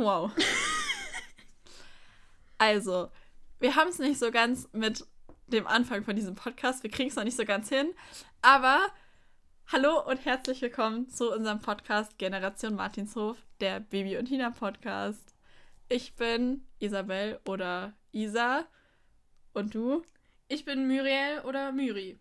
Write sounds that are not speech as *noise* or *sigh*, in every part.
Wow. also, wir haben es nicht so ganz mit dem Anfang von diesem Podcast. Wir kriegen es noch nicht so ganz hin. Aber hallo und herzlich willkommen zu unserem Podcast Generation Martinshof, der Baby und Tina Podcast. Ich bin Isabel oder Isa. Und du? Ich bin Muriel oder Myri.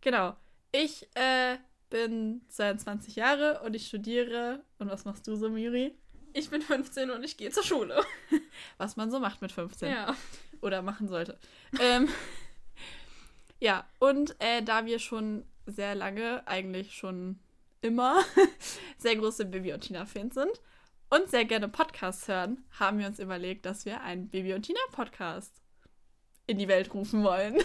Genau. Ich äh, bin 22 Jahre und ich studiere. Und was machst du so, Myri? Ich bin 15 und ich gehe zur Schule. *laughs* Was man so macht mit 15. Ja. Oder machen sollte. ähm, *laughs* ja, und äh, da wir schon sehr lange, eigentlich schon immer, *laughs* sehr große Baby und Tina-Fans sind und sehr gerne Podcasts hören, haben wir uns überlegt, dass wir einen Baby und Tina-Podcast in die Welt rufen wollen.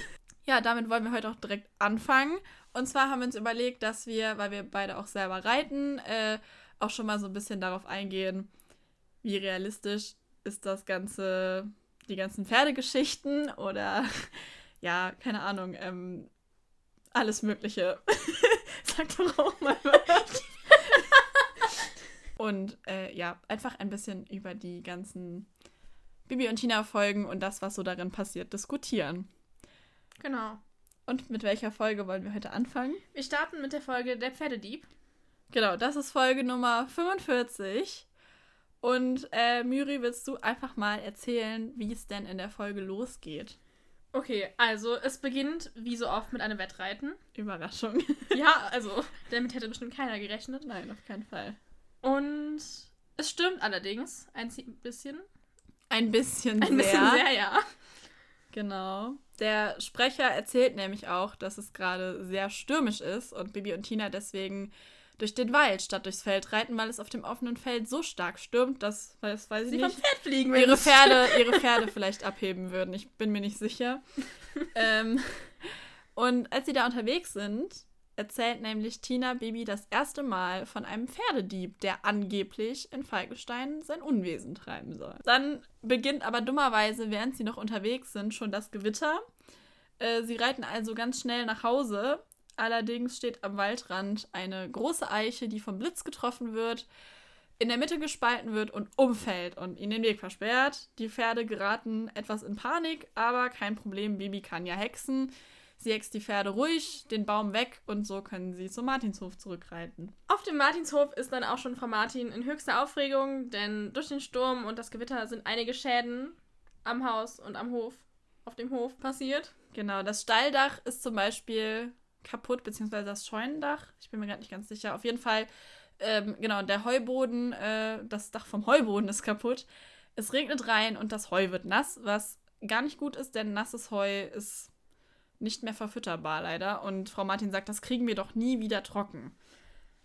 Ja, damit wollen wir heute auch direkt anfangen. Und zwar haben wir uns überlegt, dass wir, weil wir beide auch selber reiten, äh, auch schon mal so ein bisschen darauf eingehen, wie realistisch ist das Ganze, die ganzen Pferdegeschichten oder *laughs* ja, keine Ahnung, ähm, alles Mögliche. *laughs* Sag doch auch mal *laughs* und äh, ja, einfach ein bisschen über die ganzen Bibi und Tina-Folgen und das, was so darin passiert, diskutieren. Genau. Und mit welcher Folge wollen wir heute anfangen? Wir starten mit der Folge Der Pferdedieb. Genau, das ist Folge Nummer 45. Und äh, Myri, willst du einfach mal erzählen, wie es denn in der Folge losgeht? Okay, also es beginnt wie so oft mit einem Wettreiten. Überraschung. *laughs* Ja, also damit hätte bestimmt keiner gerechnet. Nein, auf keinen Fall. Und es stimmt allerdings ein bisschen. Ein bisschen Ein sehr. bisschen sehr, ja. Genau. Der Sprecher erzählt nämlich auch, dass es gerade sehr stürmisch ist und Bibi und Tina deswegen durch den Wald statt durchs Feld reiten, weil es auf dem offenen Feld so stark stürmt, dass, weiß, weiß ich Sie vom nicht, Pferd fliegen, ihre Pferde, *laughs* ihre Pferde vielleicht abheben würden. Ich bin mir nicht sicher. *laughs* ähm, und als sie da unterwegs sind, erzählt nämlich Tina Bibi das erste Mal von einem Pferdedieb, der angeblich in Falkenstein sein Unwesen treiben soll. Dann beginnt aber dummerweise, während sie noch unterwegs sind, schon das Gewitter. Äh, sie reiten also ganz schnell nach Hause. Allerdings steht am Waldrand eine große Eiche, die vom Blitz getroffen wird, in der Mitte gespalten wird und umfällt und ihnen den Weg versperrt. Die Pferde geraten etwas in Panik, aber kein Problem, Bibi kann ja hexen. Sie hext die Pferde ruhig, den Baum weg und so können sie zum Martinshof zurückreiten. Auf dem Martinshof ist dann auch schon Frau Martin in höchster Aufregung, denn durch den Sturm und das Gewitter sind einige Schäden am Haus und am Hof, auf dem Hof passiert. Genau, das Stalldach ist zum Beispiel kaputt, beziehungsweise das Scheunendach. Ich bin mir gerade nicht ganz sicher. Auf jeden Fall, ähm, genau, der Heuboden, äh, das Dach vom Heuboden ist kaputt. Es regnet rein und das Heu wird nass, was gar nicht gut ist, denn nasses Heu ist nicht mehr verfütterbar leider. Und Frau Martin sagt, das kriegen wir doch nie wieder trocken.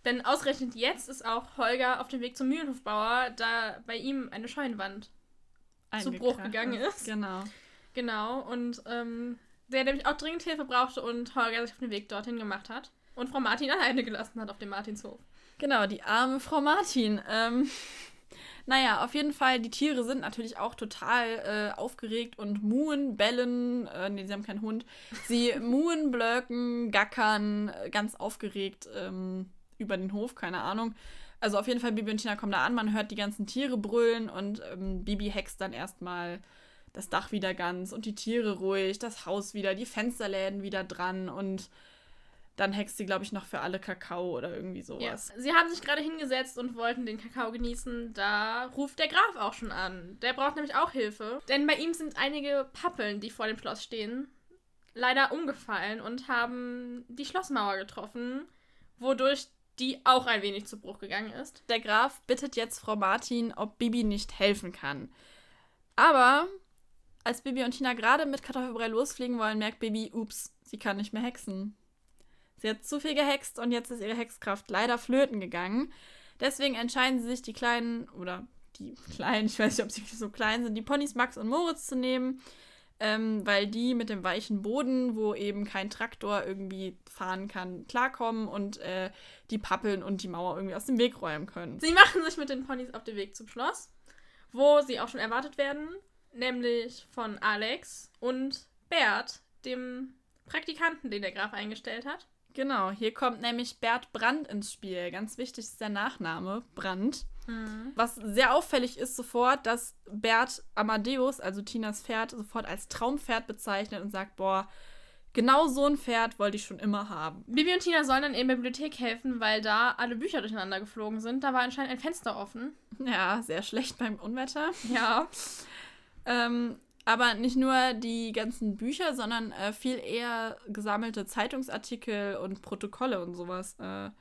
Denn ausgerechnet jetzt ist auch Holger auf dem Weg zum Mühlenhofbauer, da bei ihm eine Scheunenwand zu Bruch gegangen ist. Genau. Genau, und ähm, der nämlich auch dringend Hilfe brauchte und Holger sich auf den Weg dorthin gemacht hat. Und Frau Martin *laughs* alleine gelassen hat auf dem Martinshof. Genau, die arme Frau Martin. Ähm, *laughs* naja, auf jeden Fall, die Tiere sind natürlich auch total äh, aufgeregt und muhen, bellen. Äh, nee, sie haben keinen Hund. Sie *laughs* muhen, blöken, gackern, ganz aufgeregt ähm, über den Hof, keine Ahnung. Also auf jeden Fall, Bibi und Tina kommen da an, man hört die ganzen Tiere brüllen und ähm, Bibi hext dann erstmal das Dach wieder ganz und die Tiere ruhig, das Haus wieder, die Fensterläden wieder dran und dann hext sie, glaube ich, noch für alle Kakao oder irgendwie sowas. Sie haben sich gerade hingesetzt und wollten den Kakao genießen. Da ruft der Graf auch schon an. Der braucht nämlich auch Hilfe. Denn bei ihm sind einige Pappeln, die vor dem Schloss stehen, leider umgefallen und haben die Schlossmauer getroffen, wodurch die auch ein wenig zu Bruch gegangen ist. Der Graf bittet jetzt Frau Martin, ob Bibi nicht helfen kann. Aber als Bibi und Tina gerade mit Kartoffelbrei losfliegen wollen, merkt Bibi, ups, sie kann nicht mehr hexen. Sie hat zu viel gehext und jetzt ist ihre Hexkraft leider flöten gegangen. Deswegen entscheiden sie sich, die kleinen, oder die *laughs* kleinen, ich weiß nicht, ob sie so klein sind, die Ponys Max und Moritz zu nehmen, ähm, weil die mit dem weichen Boden, wo eben kein Traktor irgendwie fahren kann, klarkommen und äh, die Pappeln und die Mauer irgendwie aus dem Weg räumen können. Sie machen sich mit den Ponys auf den Weg zum Schloss, wo sie auch schon erwartet werden, nämlich von Alex und Bert, dem Praktikanten, den der Graf eingestellt hat. Genau, hier kommt nämlich Bert Brandt ins Spiel. Ganz wichtig ist der Nachname, Brandt. Mhm. Was sehr auffällig ist sofort, dass Bert Amadeus, also Tinas Pferd, sofort als Traumpferd bezeichnet und sagt, boah, genau so ein Pferd wollte ich schon immer haben. Bibi und Tina sollen dann in der Bibliothek helfen, weil da alle Bücher durcheinander geflogen sind. Da war anscheinend ein Fenster offen. Ja, sehr schlecht beim Unwetter. Ja. *laughs* Ähm, aber nicht nur die ganzen Bücher, sondern äh, viel eher gesammelte Zeitungsartikel und Protokolle und sowas äh,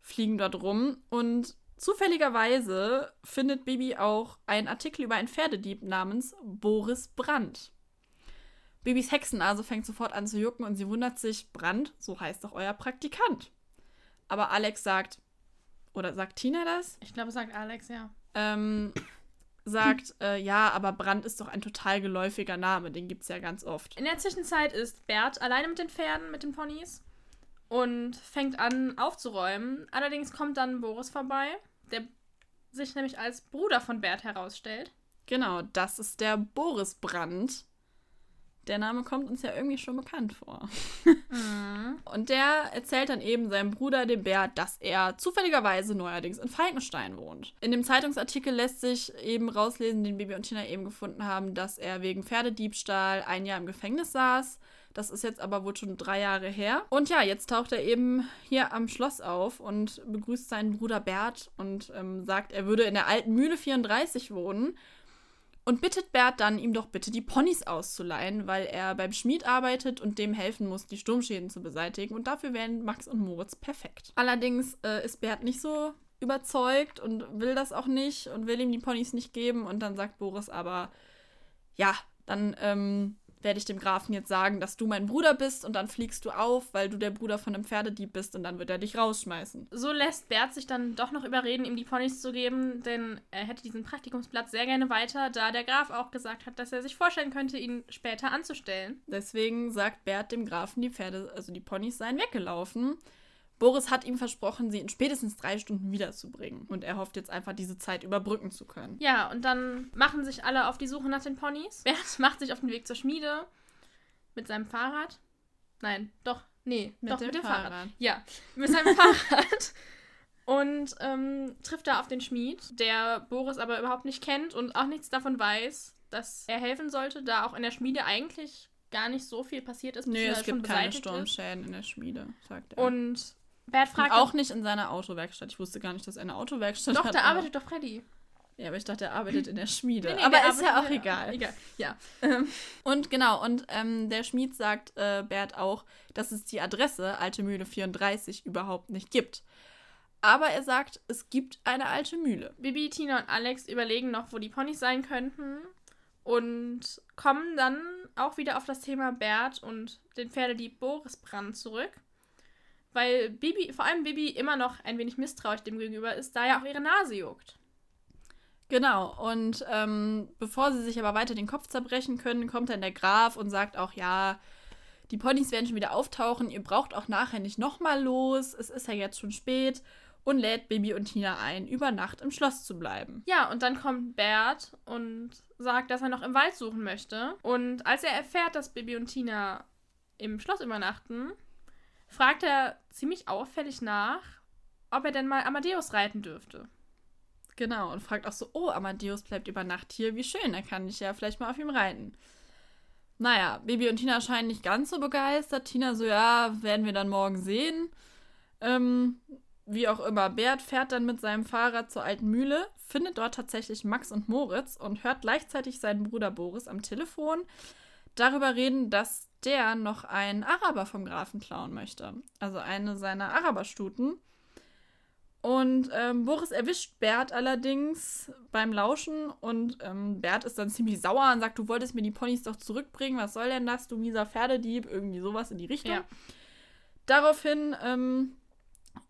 fliegen dort rum. Und zufälligerweise findet Bibi auch einen Artikel über einen Pferdedieb namens Boris Brandt. Bibis Hexennase fängt sofort an zu jucken und sie wundert sich, Brandt, so heißt doch euer Praktikant. Aber Alex sagt, oder sagt Tina das? Ich glaube, sagt Alex, ja. ähm, sagt, äh, ja, aber Brand ist doch ein total geläufiger Name, den gibt es ja ganz oft. In der Zwischenzeit ist Bert alleine mit den Pferden, mit den Ponys und fängt an aufzuräumen. Allerdings kommt dann Boris vorbei, der sich nämlich als Bruder von Bert herausstellt. Genau, das ist der Boris Brandt. Der Name kommt uns ja irgendwie schon bekannt vor. Und der erzählt dann eben seinem Bruder, dem Bert, dass er zufälligerweise neuerdings in Falkenstein wohnt. In dem Zeitungsartikel lässt sich eben rauslesen, den Bibi und Tina eben gefunden haben, dass er wegen Pferdediebstahl ein Jahr im Gefängnis saß. Das ist jetzt aber wohl schon drei Jahre her. Und ja, jetzt taucht er eben hier am Schloss auf und begrüßt seinen Bruder Bert und ähm, sagt, er würde in der alten Mühle 34 wohnen und bittet Bert dann, ihm doch bitte die Ponys auszuleihen, weil er beim Schmied arbeitet und dem helfen muss, die Sturmschäden zu beseitigen. Und dafür wären Max und Moritz perfekt. Allerdings äh, ist Bert nicht so überzeugt und will das auch nicht und will ihm die Ponys nicht geben. Und dann sagt Boris aber, ja, dann ähm, werde ich dem Grafen jetzt sagen, dass du mein Bruder bist und dann fliegst du auf, weil du der Bruder von einem Pferdedieb bist und dann wird er dich rausschmeißen. So lässt Bert sich dann doch noch überreden, ihm die Ponys zu geben, denn er hätte diesen Praktikumsplatz sehr gerne weiter, da der Graf auch gesagt hat, dass er sich vorstellen könnte, ihn später anzustellen. Deswegen sagt Bert dem Grafen, die Pferde, also die Ponys seien weggelaufen. Boris hat ihm versprochen, sie in spätestens drei Stunden wiederzubringen. Und er hofft jetzt einfach, diese Zeit überbrücken zu können. Ja, und dann machen sich alle auf die Suche nach den Ponys. *laughs* Bert macht sich auf den Weg zur Schmiede mit seinem Fahrrad. Nein, doch, nee, Mit doch dem mit dem Fahrrad. Fahrrad. Ja, mit seinem *laughs* Fahrrad. Und ähm, trifft da auf den Schmied, der Boris aber überhaupt nicht kennt und auch nichts davon weiß, dass er helfen sollte, da auch in der Schmiede eigentlich gar nicht so viel passiert ist. Nö, es gibt keine beseitigt ist. Sturmschäden in der Schmiede, sagt er. Und Bert fragt auch nicht in seiner Autowerkstatt. Ich wusste gar nicht, dass er eine Autowerkstatt Doch, hat. da aber- arbeitet doch Freddy. Ja, aber ich dachte, er arbeitet in der *laughs* Schmiede. Nee, nee, aber der ist ja auch egal. Egal, ja. Und genau, und ähm, der Schmied sagt äh, Bert auch, dass es die Adresse Alte Mühle 34 überhaupt nicht gibt. Aber er sagt, es gibt eine alte Mühle. Bibi, Tina und Alex überlegen noch, wo die Ponys sein könnten und kommen dann auch wieder auf das Thema Bert und den Pferdedieb Boris Brand zurück. Weil Bibi, vor allem Bibi, immer noch ein wenig misstrauisch dem gegenüber ist, da ja auch ihre Nase juckt. Genau, und ähm, bevor sie sich aber weiter den Kopf zerbrechen können, kommt dann der Graf und sagt auch, ja, die Ponys werden schon wieder auftauchen, ihr braucht auch nachher nicht nochmal los, es ist ja jetzt schon spät und lädt Bibi und Tina ein, über Nacht im Schloss zu bleiben. Ja, und dann kommt Bert und sagt, dass er noch im Wald suchen möchte. Und als er erfährt, dass Bibi und Tina im Schloss übernachten, fragt er ziemlich auffällig nach, ob er denn mal Amadeus reiten dürfte. Genau, und fragt auch so, oh, Amadeus bleibt über Nacht hier, wie schön, da kann ich ja vielleicht mal auf ihm reiten. Naja, Bibi und Tina scheinen nicht ganz so begeistert. Tina so, ja, werden wir dann morgen sehen. Ähm, wie auch immer, Bert fährt dann mit seinem Fahrrad zur alten Mühle, findet dort tatsächlich Max und Moritz und hört gleichzeitig seinen Bruder Boris am Telefon darüber reden, dass der noch einen Araber vom Grafen klauen möchte. Also eine seiner Araberstuten. Und ähm, Boris erwischt Bert allerdings beim Lauschen und ähm, Bert ist dann ziemlich sauer und sagt, du wolltest mir die Ponys doch zurückbringen, was soll denn das, du mieser Pferdedieb, irgendwie sowas in die Richtung. Ja. Daraufhin ähm,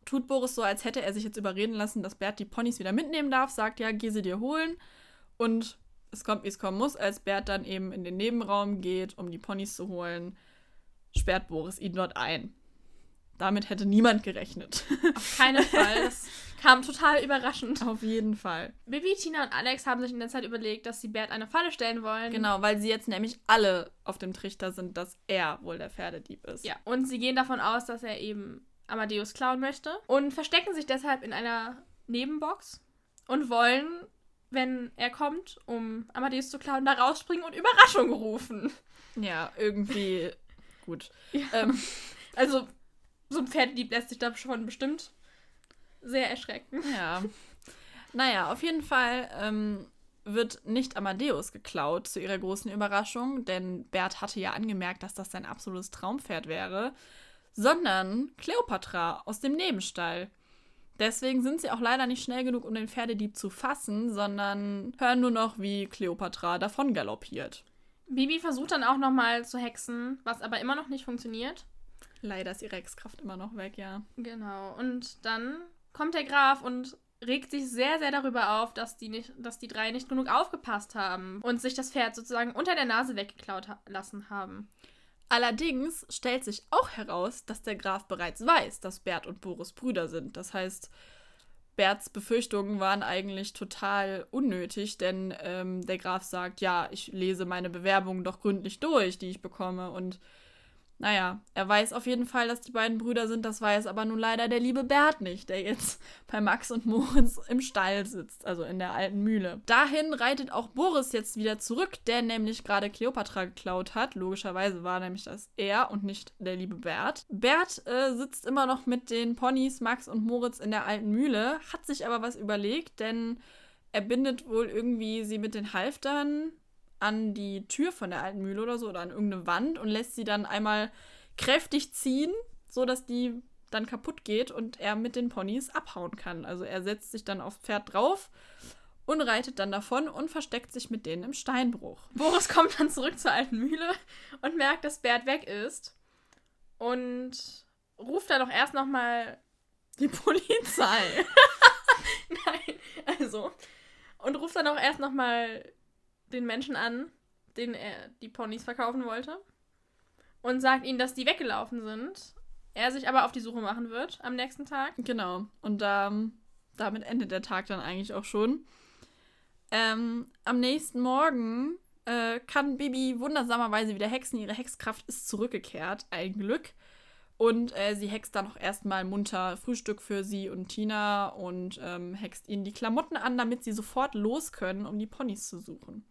tut Boris so, als hätte er sich jetzt überreden lassen, dass Bert die Ponys wieder mitnehmen darf, sagt, ja, geh sie dir holen und es kommt, wie es kommen muss, als Bert dann eben in den Nebenraum geht, um die Ponys zu holen, sperrt Boris ihn dort ein. Damit hätte niemand gerechnet. Auf keinen *laughs* Fall. Das kam total überraschend. Auf jeden Fall. Bibi, Tina und Alex haben sich in der Zeit überlegt, dass sie Bert eine Falle stellen wollen. Genau, weil sie jetzt nämlich alle auf dem Trichter sind, dass er wohl der Pferdedieb ist. Ja, und sie gehen davon aus, dass er eben Amadeus klauen möchte und verstecken sich deshalb in einer Nebenbox und wollen, wenn er kommt, um Amadeus zu klauen, da rausspringen und Überraschung rufen. Ja, irgendwie *laughs* gut. Ja. Ähm, Also, so ein Pferdedieb lässt sich da schon bestimmt sehr erschrecken. ja. Naja, auf jeden Fall ähm, wird nicht Amadeus geklaut zu ihrer großen Überraschung, denn Bert hatte ja angemerkt, dass das sein absolutes Traumpferd wäre, sondern Kleopatra aus dem Nebenstall. Deswegen sind sie auch leider nicht schnell genug, um den Pferdedieb zu fassen, sondern hören nur noch, wie Kleopatra davon galoppiert. Bibi versucht dann auch nochmal zu hexen, was aber immer noch nicht funktioniert. Leider ist ihre Hexkraft immer noch weg, ja. Genau. Und dann kommt der Graf und regt sich sehr, sehr darüber auf, dass die, nicht, dass die drei nicht genug aufgepasst haben und sich das Pferd sozusagen unter der Nase weggeklaut ha lassen haben. Allerdings stellt sich auch heraus, dass der Graf bereits weiß, dass Bert und Boris Brüder sind. Das heißt, Berts Befürchtungen waren eigentlich total unnötig, denn ähm, der Graf sagt, ja, ich lese meine Bewerbung doch gründlich durch, die ich bekomme. Und naja, er weiß auf jeden Fall, dass die beiden Brüder sind. Das weiß aber nun leider der liebe Bert nicht, der jetzt *laughs* bei Max und Moritz im Stall sitzt, also in der alten Mühle. Dahin reitet auch Boris jetzt wieder zurück, der nämlich gerade Kleopatra geklaut hat. Logischerweise war nämlich das er und nicht der liebe Bert. Bert äh, sitzt immer noch mit den Ponys Max und Moritz in der alten Mühle, hat sich aber was überlegt, denn er bindet wohl irgendwie sie mit den Halftern an die Tür von der alten Mühle oder so oder an irgendeine Wand und lässt sie dann einmal kräftig ziehen, so dass die dann kaputt geht und er mit den Ponys abhauen kann. Also er setzt sich dann aufs Pferd drauf und reitet dann davon und versteckt sich mit denen im Steinbruch. Boris *laughs* kommt dann zurück zur alten Mühle und merkt, dass Bert weg ist. Und ruft dann auch erst nochmal Die *laughs* Polizei. *laughs* Nein, also. Und ruft dann auch erst nochmal den Menschen an, den er die Ponys verkaufen wollte. Und sagt ihnen, dass die weggelaufen sind. Er sich aber auf die Suche machen wird am nächsten Tag. Genau. Und ähm, damit endet der Tag dann eigentlich auch schon. Ähm, am nächsten Morgen äh, kann Bibi wundersamerweise wieder hexen. Ihre Hexkraft ist zurückgekehrt, ein Glück. Und äh, sie hext dann auch erstmal munter Frühstück für sie und Tina und ähm, hext ihnen die Klamotten an, damit sie sofort los können, um die Ponys zu suchen.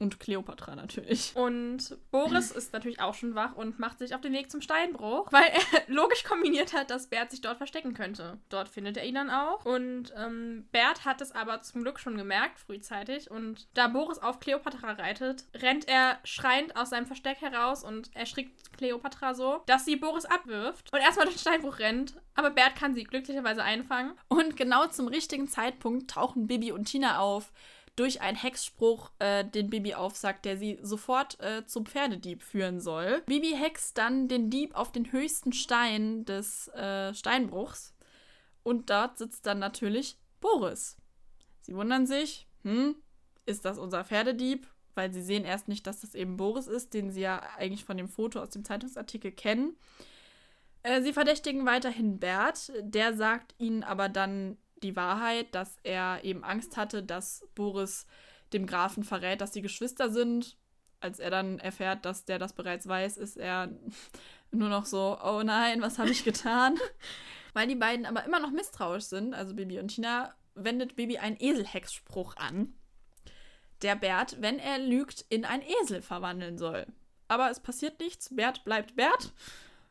Und Kleopatra natürlich. Und Boris ist natürlich auch schon wach und macht sich auf den Weg zum Steinbruch, weil er *laughs* logisch kombiniert hat, dass Bert sich dort verstecken könnte. Dort findet er ihn dann auch. Und ähm, Bert hat es aber zum Glück schon gemerkt, frühzeitig. Und da Boris auf Kleopatra reitet, rennt er schreiend aus seinem Versteck heraus und erschrickt Kleopatra so, dass sie Boris abwirft und erstmal durch den Steinbruch rennt. Aber Bert kann sie glücklicherweise einfangen. Und genau zum richtigen Zeitpunkt tauchen Bibi und Tina auf durch einen Hexspruch, äh, den Bibi aufsagt, der sie sofort äh, zum Pferdedieb führen soll. Bibi hext dann den Dieb auf den höchsten Stein des äh, Steinbruchs und dort sitzt dann natürlich Boris. Sie wundern sich, hm, ist das unser Pferdedieb? Weil sie sehen erst nicht, dass das eben Boris ist, den sie ja eigentlich von dem Foto aus dem Zeitungsartikel kennen. Äh, Sie verdächtigen weiterhin Bert, der sagt ihnen aber dann die Wahrheit, dass er eben Angst hatte, dass Boris dem Grafen verrät, dass sie Geschwister sind. Als er dann erfährt, dass der das bereits weiß, ist er *laughs* nur noch so, oh nein, was habe ich *laughs* getan? Weil die beiden aber immer noch misstrauisch sind, also Bibi und Tina, wendet Bibi einen Eselhexspruch an, der Bert, wenn er lügt, in einen Esel verwandeln soll. Aber es passiert nichts, Bert bleibt Bert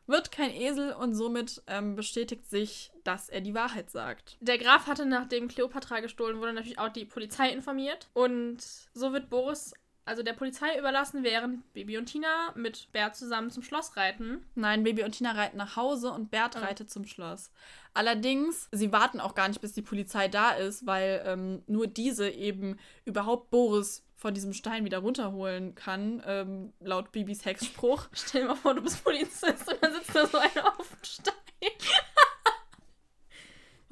wird kein Esel und somit ähm, bestätigt sich, dass er die Wahrheit sagt. Der Graf hatte, nachdem Kleopatra gestohlen wurde, natürlich auch die Polizei informiert. Und so wird Boris also der Polizei überlassen, während Baby und Tina mit Bert zusammen zum Schloss reiten. Nein, Baby und Tina reiten nach Hause und Bert Oh. reitet zum Schloss. Allerdings, sie warten auch gar nicht, bis die Polizei da ist, weil ähm, nur diese eben überhaupt Boris von diesem Stein wieder runterholen kann, ähm, laut Bibis Hexspruch. *laughs* Stell dir mal vor, du bist Polizist und dann sitzt da so einer auf dem Stein.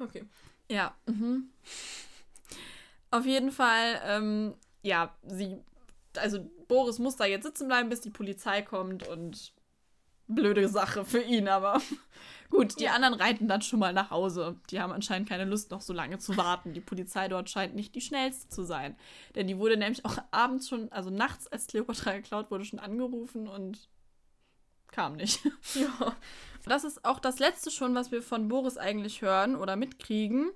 Okay. Ja. Mhm. Auf jeden Fall, ähm, ja, sie, also Boris muss da jetzt sitzen bleiben, bis die Polizei kommt und blöde Sache für ihn, aber *laughs* gut, die Ja. anderen reiten dann schon mal nach Hause. Die haben anscheinend keine Lust, noch so lange zu warten. Die Polizei dort scheint nicht die schnellste zu sein. Denn die wurde nämlich auch abends schon, also nachts, als Cleopatra geklaut wurde, schon angerufen und kam nicht. Ja. Das ist auch das letzte schon, was wir von Boris eigentlich hören oder mitkriegen.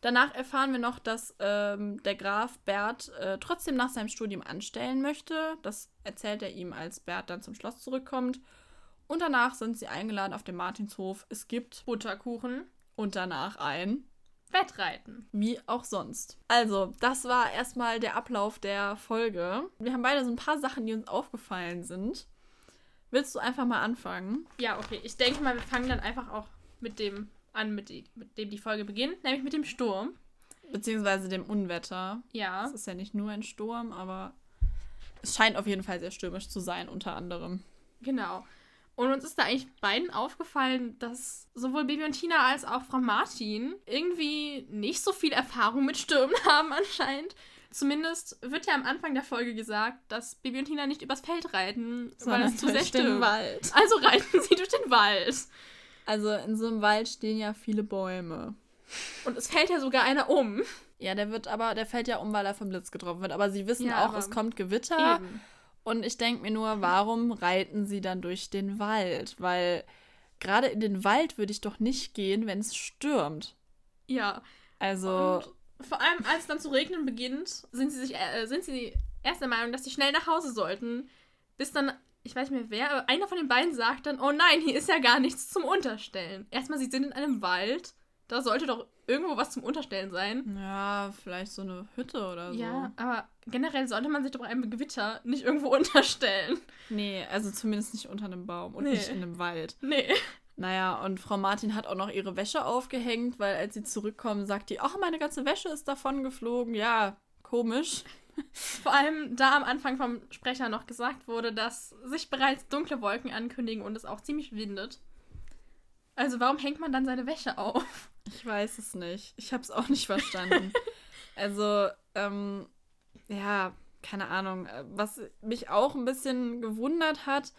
Danach erfahren wir noch, dass ähm, der Graf Bert äh, trotzdem nach seinem Studium anstellen möchte. Das erzählt er ihm, als Bert dann zum Schloss zurückkommt. Und danach sind sie eingeladen auf dem Martinshof. Es gibt Butterkuchen. Und danach ein Wettreiten. Wie auch sonst. Also, das war erstmal der Ablauf der Folge. Wir haben beide so ein paar Sachen, die uns aufgefallen sind. Willst du einfach mal anfangen? Ja, okay. Ich denke mal, wir fangen dann einfach auch mit dem an, mit, die, mit dem die Folge beginnt, nämlich mit dem Sturm. Beziehungsweise dem Unwetter. Ja. Es ist ja nicht nur ein Sturm, aber es scheint auf jeden Fall sehr stürmisch zu sein, unter anderem. Genau. Und uns ist da eigentlich beiden aufgefallen, dass sowohl Baby und Tina als auch Frau Martin irgendwie nicht so viel Erfahrung mit Stürmen *laughs* haben anscheinend. Zumindest wird ja am Anfang der Folge gesagt, dass Baby und Tina nicht übers Feld reiten, weil es zu sehr stürmt. Wald. Also reiten sie durch den Wald. Also in so einem Wald stehen ja viele Bäume. Und es fällt ja sogar einer um. Ja, der wird aber, der fällt ja um, weil er vom Blitz getroffen wird. Aber sie wissen Ja, auch, es kommt Gewitter. Eben. Und ich denke mir nur, warum reiten sie dann durch den Wald? Weil gerade in den Wald würde ich doch nicht gehen, wenn es stürmt. Ja. Also, Und vor allem, als es dann zu regnen beginnt, sind sie sich äh, sind sie erst der Meinung, dass sie schnell nach Hause sollten. Bis dann, ich weiß nicht mehr wer, aber einer von den beiden sagt dann, oh nein, hier ist ja gar nichts zum Unterstellen. Erstmal, sie sind in einem Wald. Da sollte doch irgendwo was zum Unterstellen sein. ja, vielleicht so eine Hütte oder so. Ja, aber generell sollte man sich doch bei einem Gewitter nicht irgendwo *laughs* unterstellen. Nee, also zumindest nicht unter einem Baum und Nee. nicht in einem Wald. Nee. Naja, und Frau Martin hat auch noch ihre Wäsche aufgehängt, weil als sie zurückkommen, sagt die, ach, meine ganze Wäsche ist davon geflogen. Ja, komisch. *laughs* Vor allem, da am Anfang vom Sprecher noch gesagt wurde, dass sich bereits dunkle Wolken ankündigen und es auch ziemlich windet. Also warum hängt man dann seine Wäsche auf? Ich weiß es nicht. Ich habe es auch nicht verstanden. *laughs* also, ähm, ja, keine Ahnung. Äh, Was mich auch ein bisschen gewundert hat,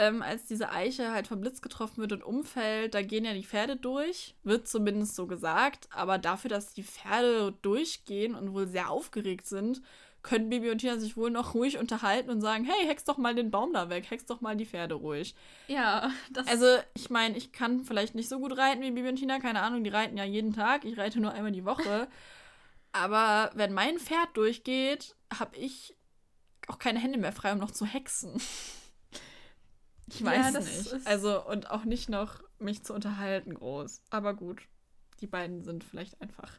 ähm, als diese Eiche halt vom Blitz getroffen wird und umfällt, da gehen ja die Pferde durch. Wird zumindest so gesagt. Aber dafür, dass die Pferde durchgehen und wohl sehr aufgeregt sind, können Bibi und Tina sich wohl noch ruhig unterhalten und sagen, hey, hex doch mal den Baum da weg, hex doch mal die Pferde ruhig. Ja, das Also, ich meine, ich kann vielleicht nicht so gut reiten wie Bibi und Tina, keine Ahnung, die reiten ja jeden Tag, ich reite nur einmal die Woche. *laughs* Aber wenn mein Pferd durchgeht, habe ich auch keine Hände mehr frei, um noch zu hexen. Ich Ja, weiß das nicht. Also, und auch nicht noch mich zu unterhalten groß. Aber gut, die beiden sind vielleicht einfach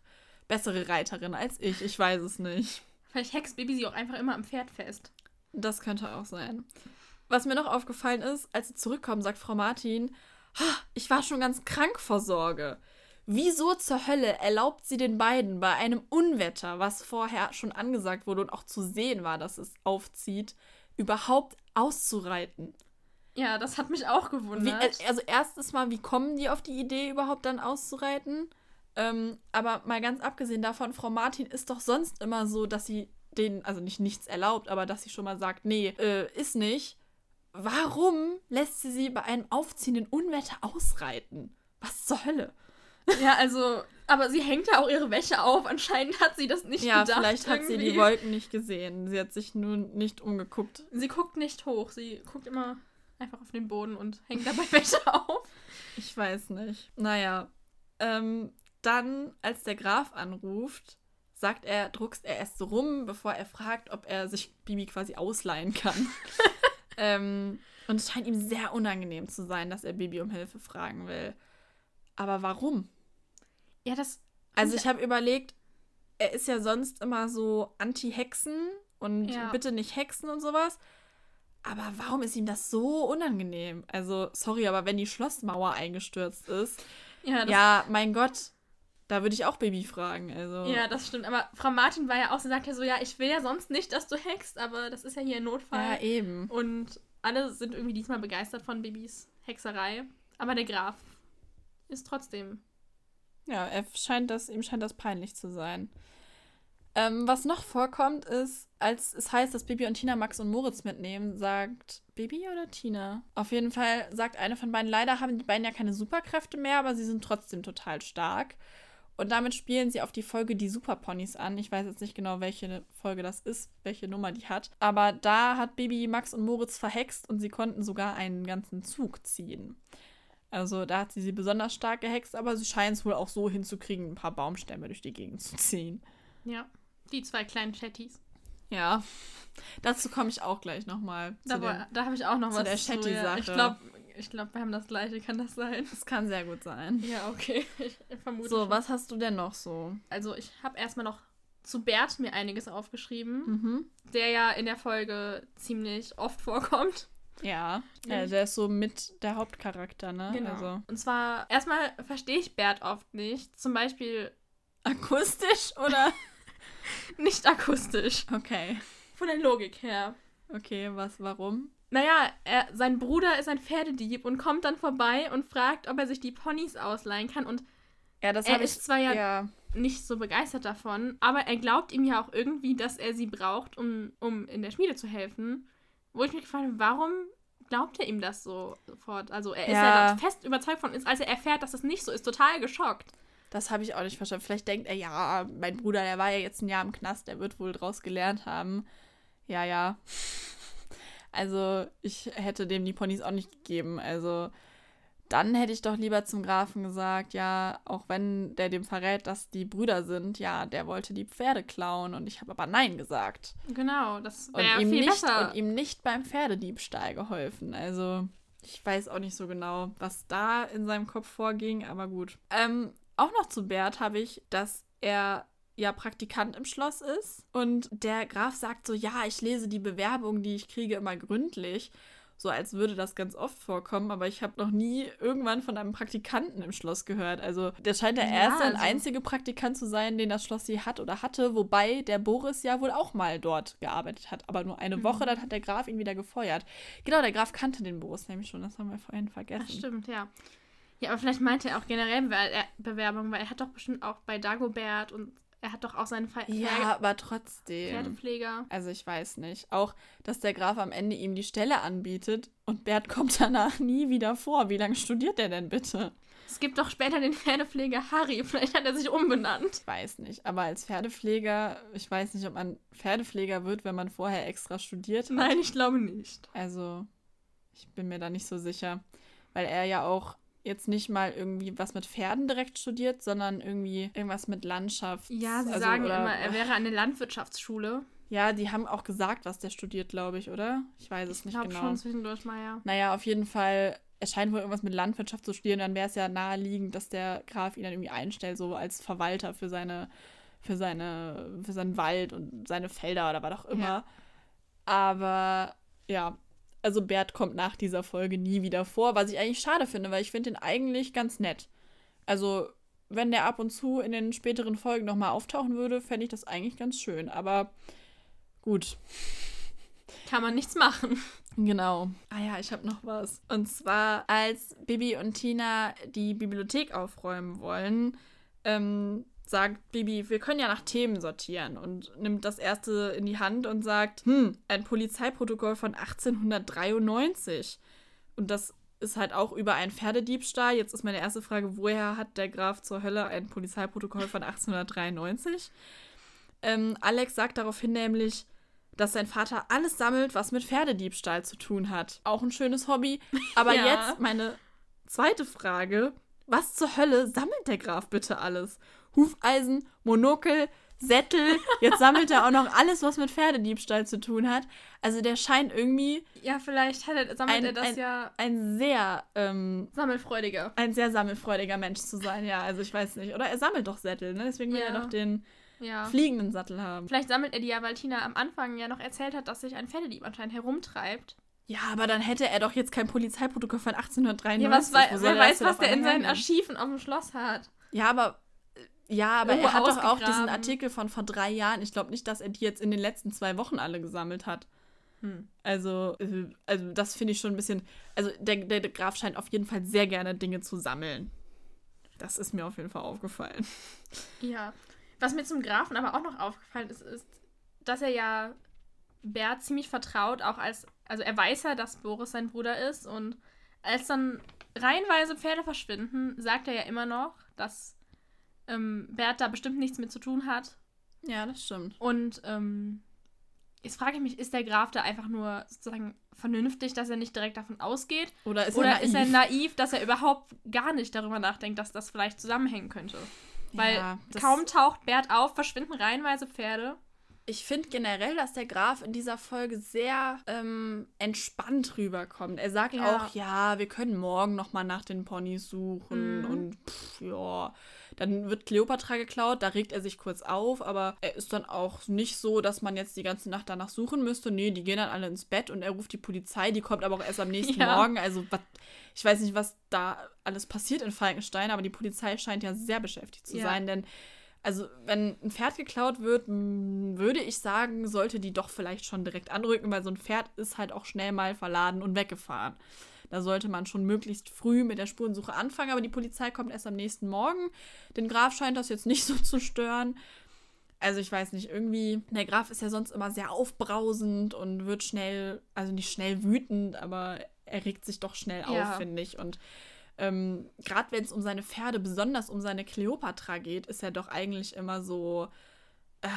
bessere Reiterinnen als ich, ich weiß es nicht. Vielleicht hext Baby sie auch einfach immer am Pferd fest. Das könnte auch sein. Was mir noch aufgefallen ist, als sie zurückkommen, sagt Frau Martin, "Ha, ich war schon ganz krank vor Sorge. Wieso zur Hölle erlaubt sie den beiden bei einem Unwetter, was vorher schon angesagt wurde und auch zu sehen war, dass es aufzieht, überhaupt auszureiten? Ja, das hat mich auch Wie, gewundert. äh, also erstes Mal, wie kommen die auf die Idee, überhaupt dann auszureiten? Ähm, aber mal ganz abgesehen davon, Frau Martin ist doch sonst immer so, dass sie denen, also nicht nichts erlaubt, aber dass sie schon mal sagt, nee, äh, ist nicht. Warum lässt sie sie bei einem aufziehenden Unwetter ausreiten? Was zur Hölle? ja, also, aber sie hängt ja auch ihre Wäsche auf. Anscheinend hat sie das nicht ja, gedacht. vielleicht hat sie die irgendwie. Wolken nicht gesehen. Sie hat sich nun nicht umgeguckt. Sie guckt nicht hoch. Sie guckt immer einfach auf den Boden und hängt dabei *laughs* Wäsche auf. Ich weiß nicht. Naja, ähm, dann, als der Graf anruft, sagt er, druckst er erst so rum, bevor er fragt, ob er sich Bibi quasi ausleihen kann. *laughs* ähm, und es scheint ihm sehr unangenehm zu sein, dass er Bibi um Hilfe fragen will. Aber warum? Ja, das. Also ich habe überlegt, er ist ja sonst immer so anti-Hexen und Ja. bitte nicht Hexen und sowas. Aber warum ist ihm das so unangenehm? Also, sorry, aber wenn die Schlossmauer eingestürzt ist, Ja, ja, mein Gott, da würde ich auch Baby fragen. Also, ja, das stimmt. Aber Frau Martin war ja auch, sie sagt ja so, ja, ich will ja sonst nicht, dass du hackst, aber das ist ja hier ein Notfall. ja, eben. Und alle sind irgendwie diesmal begeistert von Babys Hexerei. Aber der Graf ist trotzdem. Ja, er scheint das, ihm scheint das peinlich zu sein. Ähm, was noch vorkommt, ist, als es heißt, dass Bibi und Tina Max und Moritz mitnehmen, sagt Bibi oder Tina? Auf jeden Fall sagt eine von beiden, leider haben die beiden ja keine Superkräfte mehr, aber sie sind trotzdem total stark. Und damit spielen sie auf die Folge Die Superponys an. Ich weiß jetzt nicht genau, welche Folge das ist, welche Nummer die hat. Aber da hat Bibi Max und Moritz verhext und sie konnten sogar einen ganzen Zug ziehen. Also da hat sie sie besonders stark gehext, aber sie scheint es wohl auch so hinzukriegen, ein paar Baumstämme durch die Gegend zu ziehen. Ja, die zwei kleinen Chatties. Ja, dazu komme ich auch gleich nochmal. Da, da habe ich auch noch zu was der zu. Chatty-Sache. Ja. Ich glaube, ich glaub, wir haben das gleiche, kann das sein? Das kann sehr gut sein. Ja, okay. *laughs* Ich vermute. So, schon. was hast du denn noch so? Also, ich habe erstmal noch zu Bert mir einiges aufgeschrieben, Mhm. der ja in der Folge ziemlich oft vorkommt. Ja, Ja. ja, der ist so mit der Hauptcharakter, ne? Genau. Also Und zwar, erstmal verstehe ich Bert oft nicht. Zum Beispiel akustisch oder? *laughs* *laughs* nicht akustisch. Okay. Von der Logik her. Okay, was, warum? Naja, er, sein Bruder ist ein Pferdedieb und kommt dann vorbei und fragt, ob er sich die Ponys ausleihen kann. Und Ja, das er habe ich. ist zwar ja, ja, nicht so begeistert davon, aber er glaubt ihm ja auch irgendwie, dass er sie braucht, um, um in der Schmiede zu helfen. Wo ich mich gefragt habe, warum glaubt er ihm das so sofort? Also er ist Ja. fest überzeugt von, ist, als er erfährt, dass das nicht so ist, total geschockt. Das habe ich auch nicht verstanden. Vielleicht denkt er, ja, mein Bruder, der war ja jetzt ein Jahr im Knast, der wird wohl draus gelernt haben. Ja, ja. Also, ich hätte dem die Ponys auch nicht gegeben. Also, dann hätte ich doch lieber zum Grafen gesagt, ja, auch wenn der dem verrät, dass die Brüder sind, ja, der wollte die Pferde klauen und ich habe aber Nein gesagt. Genau, das wäre ihm viel nicht, besser. und ihm nicht beim Pferdediebstahl geholfen. Also, ich weiß auch nicht so genau, was da in seinem Kopf vorging, aber gut. Ähm, auch noch zu Bert habe ich, dass er ja Praktikant im Schloss ist und der Graf sagt so, ja, ich lese die Bewerbung, die ich kriege, immer gründlich. So als würde das ganz oft vorkommen, aber ich habe noch nie irgendwann von einem Praktikanten im Schloss gehört. Also der scheint der Ja, erste und also- einzige Praktikant zu sein, den das Schloss je hat oder hatte, wobei der Boris ja wohl auch mal dort gearbeitet hat, aber nur eine Mhm. Woche, dann hat der Graf ihn wieder gefeuert. Genau, der Graf kannte den Boris nämlich schon, das haben wir vorhin vergessen. Ach, stimmt, ja. Ja, aber vielleicht meinte er auch generell er- Bewerbung, weil er hat doch bestimmt auch bei Dagobert und er hat doch auch seinen Fe Ja, Pferde- aber trotzdem. Pferdepfleger. Also ich weiß nicht. Auch, dass der Graf am Ende ihm die Stelle anbietet und Bert kommt danach nie wieder vor. Wie lange studiert der denn bitte? Es gibt doch später den Pferdepfleger Harry. Vielleicht hat er sich umbenannt. Ich weiß nicht. Aber als Pferdepfleger, ich weiß nicht, ob man Pferdepfleger wird, wenn man vorher extra studiert hat. Nein, ich glaube nicht. Also, ich bin mir da nicht so sicher. Weil er ja auch jetzt nicht mal irgendwie was mit Pferden direkt studiert, sondern irgendwie irgendwas mit Landschaft. Ja, sie also, sagen oder- immer, er wäre eine Landwirtschaftsschule. Ja, die haben auch gesagt, was der studiert, glaube ich, oder? Ich weiß es Ich nicht glaube genau. schon zwischendurch mal, ja. Naja, auf jeden Fall, er scheint wohl irgendwas mit Landwirtschaft zu studieren, dann wäre es ja naheliegend, dass der Graf ihn dann irgendwie einstellt, so als Verwalter für seine, für seine, für seinen Wald und seine Felder oder was auch immer. Ja. Aber ja, also Bert kommt nach dieser Folge nie wieder vor, was ich eigentlich schade finde, weil ich finde ihn eigentlich ganz nett. Also, wenn der ab und zu in den späteren Folgen nochmal auftauchen würde, fände ich das eigentlich ganz schön. Aber gut, Kann man nichts machen. Genau. Ah ja, ich habe noch was. Und zwar, als Bibi und Tina die Bibliothek aufräumen wollen, ähm, sagt Bibi, wir können ja nach Themen sortieren und nimmt das erste in die Hand und sagt, hm, ein Polizeiprotokoll von 1893. Und das ist halt auch über einen Pferdediebstahl. Jetzt ist meine erste Frage, woher hat der Graf zur Hölle ein Polizeiprotokoll von 1893? Ähm, Alex sagt daraufhin nämlich, dass sein Vater alles sammelt, was mit Pferdediebstahl zu tun hat. Auch ein schönes Hobby. Aber *laughs* Ja. jetzt meine zweite Frage. Was zur Hölle sammelt der Graf bitte alles? Hufeisen, Monokel, Sättel. Jetzt sammelt er auch noch alles, was mit Pferdediebstahl zu tun hat. Also der scheint irgendwie Ja, vielleicht hat er, sammelt Ein- er das ein- ja ein sehr, ähm, sammelfreudiger. ein sehr sammelfreudiger Mensch zu sein. Ja, also ich weiß nicht. Oder er sammelt doch Sättel, ne? Deswegen will Ja. er doch den Ja. fliegenden Sattel haben. Vielleicht sammelt er die ja, weil Tina am Anfang ja noch erzählt hat, dass sich ein Pferdedieb anscheinend herumtreibt. Ja, aber dann hätte er doch jetzt kein Polizeiprotokoll von 1893. Ja, was wer er weiß, was der in seinen? Archiven auf dem Schloss hat. Ja, aber ja, aber er hat doch auch diesen. Artikel von vor drei Jahren. Ich glaube nicht, dass er die jetzt in den letzten zwei Wochen alle gesammelt hat. Hm. Also, äh, also das finde ich schon ein bisschen. Also der, der Graf scheint auf jeden Fall sehr gerne Dinge zu sammeln. Das ist mir auf jeden Fall aufgefallen. Ja. Was mir zum Grafen aber auch noch aufgefallen ist, ist, dass er ja Bert ziemlich vertraut, auch als, also er weiß ja, dass Boris sein Bruder ist und als dann reihenweise Pferde verschwinden, sagt er ja immer noch, dass ähm, Bert da bestimmt nichts mit zu tun hat Ja, das stimmt. und ähm, Jetzt frage ich mich, ist der Graf da einfach nur sozusagen vernünftig, dass er nicht direkt davon ausgeht? Oder ist, Oder er, naiv? ist er naiv, dass er überhaupt gar nicht darüber nachdenkt, dass das vielleicht zusammenhängen könnte? Weil Ja, kaum taucht Bert auf, verschwinden reihenweise Pferde. Ich finde generell, dass der Graf in dieser Folge sehr ähm, entspannt rüberkommt. Er sagt Ja. auch, ja, wir können morgen noch mal nach den Ponys suchen Mhm. und pff, ja, dann wird Cleopatra geklaut, da regt er sich kurz auf, aber er ist dann auch nicht so, dass man jetzt die ganze Nacht danach suchen müsste. Nee, die gehen dann alle ins Bett und er ruft die Polizei, die kommt aber auch erst am nächsten *laughs* Ja. Morgen. Also was, ich weiß nicht, was da alles passiert in Falkenstein, aber die Polizei scheint ja sehr beschäftigt zu Ja. sein, denn also, wenn ein Pferd geklaut wird, würde ich sagen, sollte die doch vielleicht schon direkt anrücken, weil so ein Pferd ist halt auch schnell mal verladen und weggefahren. Da sollte man schon möglichst früh mit der Spurensuche anfangen, aber die Polizei kommt erst am nächsten Morgen. Den Graf scheint das jetzt nicht *laughs* so zu stören. Also ich weiß nicht, irgendwie, der Graf ist ja sonst immer sehr aufbrausend und wird schnell, also nicht schnell wütend, aber er regt sich doch schnell Ja. auf, finde ich. Und ähm, gerade wenn es um seine Pferde, besonders um seine Kleopatra geht, ist er doch eigentlich immer so, äh,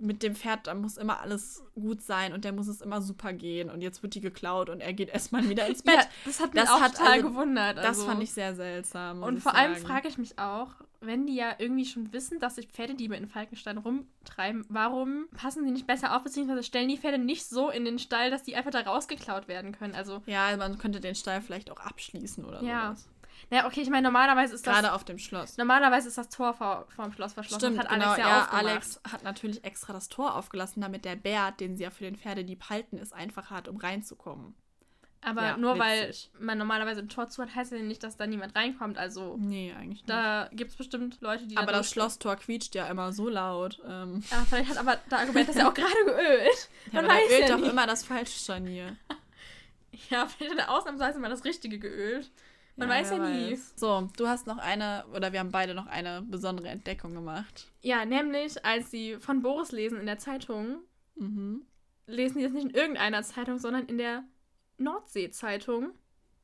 mit dem Pferd, da muss immer alles gut sein und der muss es immer super gehen und jetzt wird die geklaut und er geht erstmal *laughs* wieder ins Bett. Ja, das hat mich Das auch hat total also- gewundert. Das also. fand ich sehr seltsam. Und vor allem frage ich mich auch, wenn die ja irgendwie schon wissen, dass sich Pferdediebe in Falkenstein rumtreiben, warum passen sie nicht besser auf, beziehungsweise stellen die Pferde nicht so in den Stall, dass die einfach da rausgeklaut werden können? Also, Ja, man könnte den Stall vielleicht auch abschließen oder Ja. sowas. naja, okay, ich meine, normalerweise ist das. Gerade auf dem Schloss. Normalerweise ist das Tor vor, vor dem Schloss verschlossen. Stimmt, das hat Alex genau. ja, Ja, aufgemacht. Alex hat natürlich extra das Tor aufgelassen, damit der Bert, den sie ja für den Pferdedieb halten, es einfacher hat, um reinzukommen. Aber Ja, nur witzig. weil man normalerweise ein Tor zu hat, heißt ja nicht, dass da niemand reinkommt. Also, Nee, eigentlich nicht. da gibt es bestimmt Leute, die aber da das. Schlosstor quietscht ja immer so laut. Ähm, Ja, vielleicht hat aber das Argument das ja auch gerade geölt. *laughs* ja, Man aber weiß ölt ja doch nie. immer das falsche Scharnier. *laughs* Ja, vielleicht hat er ausnahmsweise mal das Richtige geölt. Man Ja, weiß ja nie. weiß. So, du hast noch eine, oder wir haben beide noch eine besondere Entdeckung gemacht. Ja, nämlich, als sie von Boris lesen in der Zeitung, Mhm. lesen die das nicht in irgendeiner Zeitung, sondern in der Nordsee-Zeitung.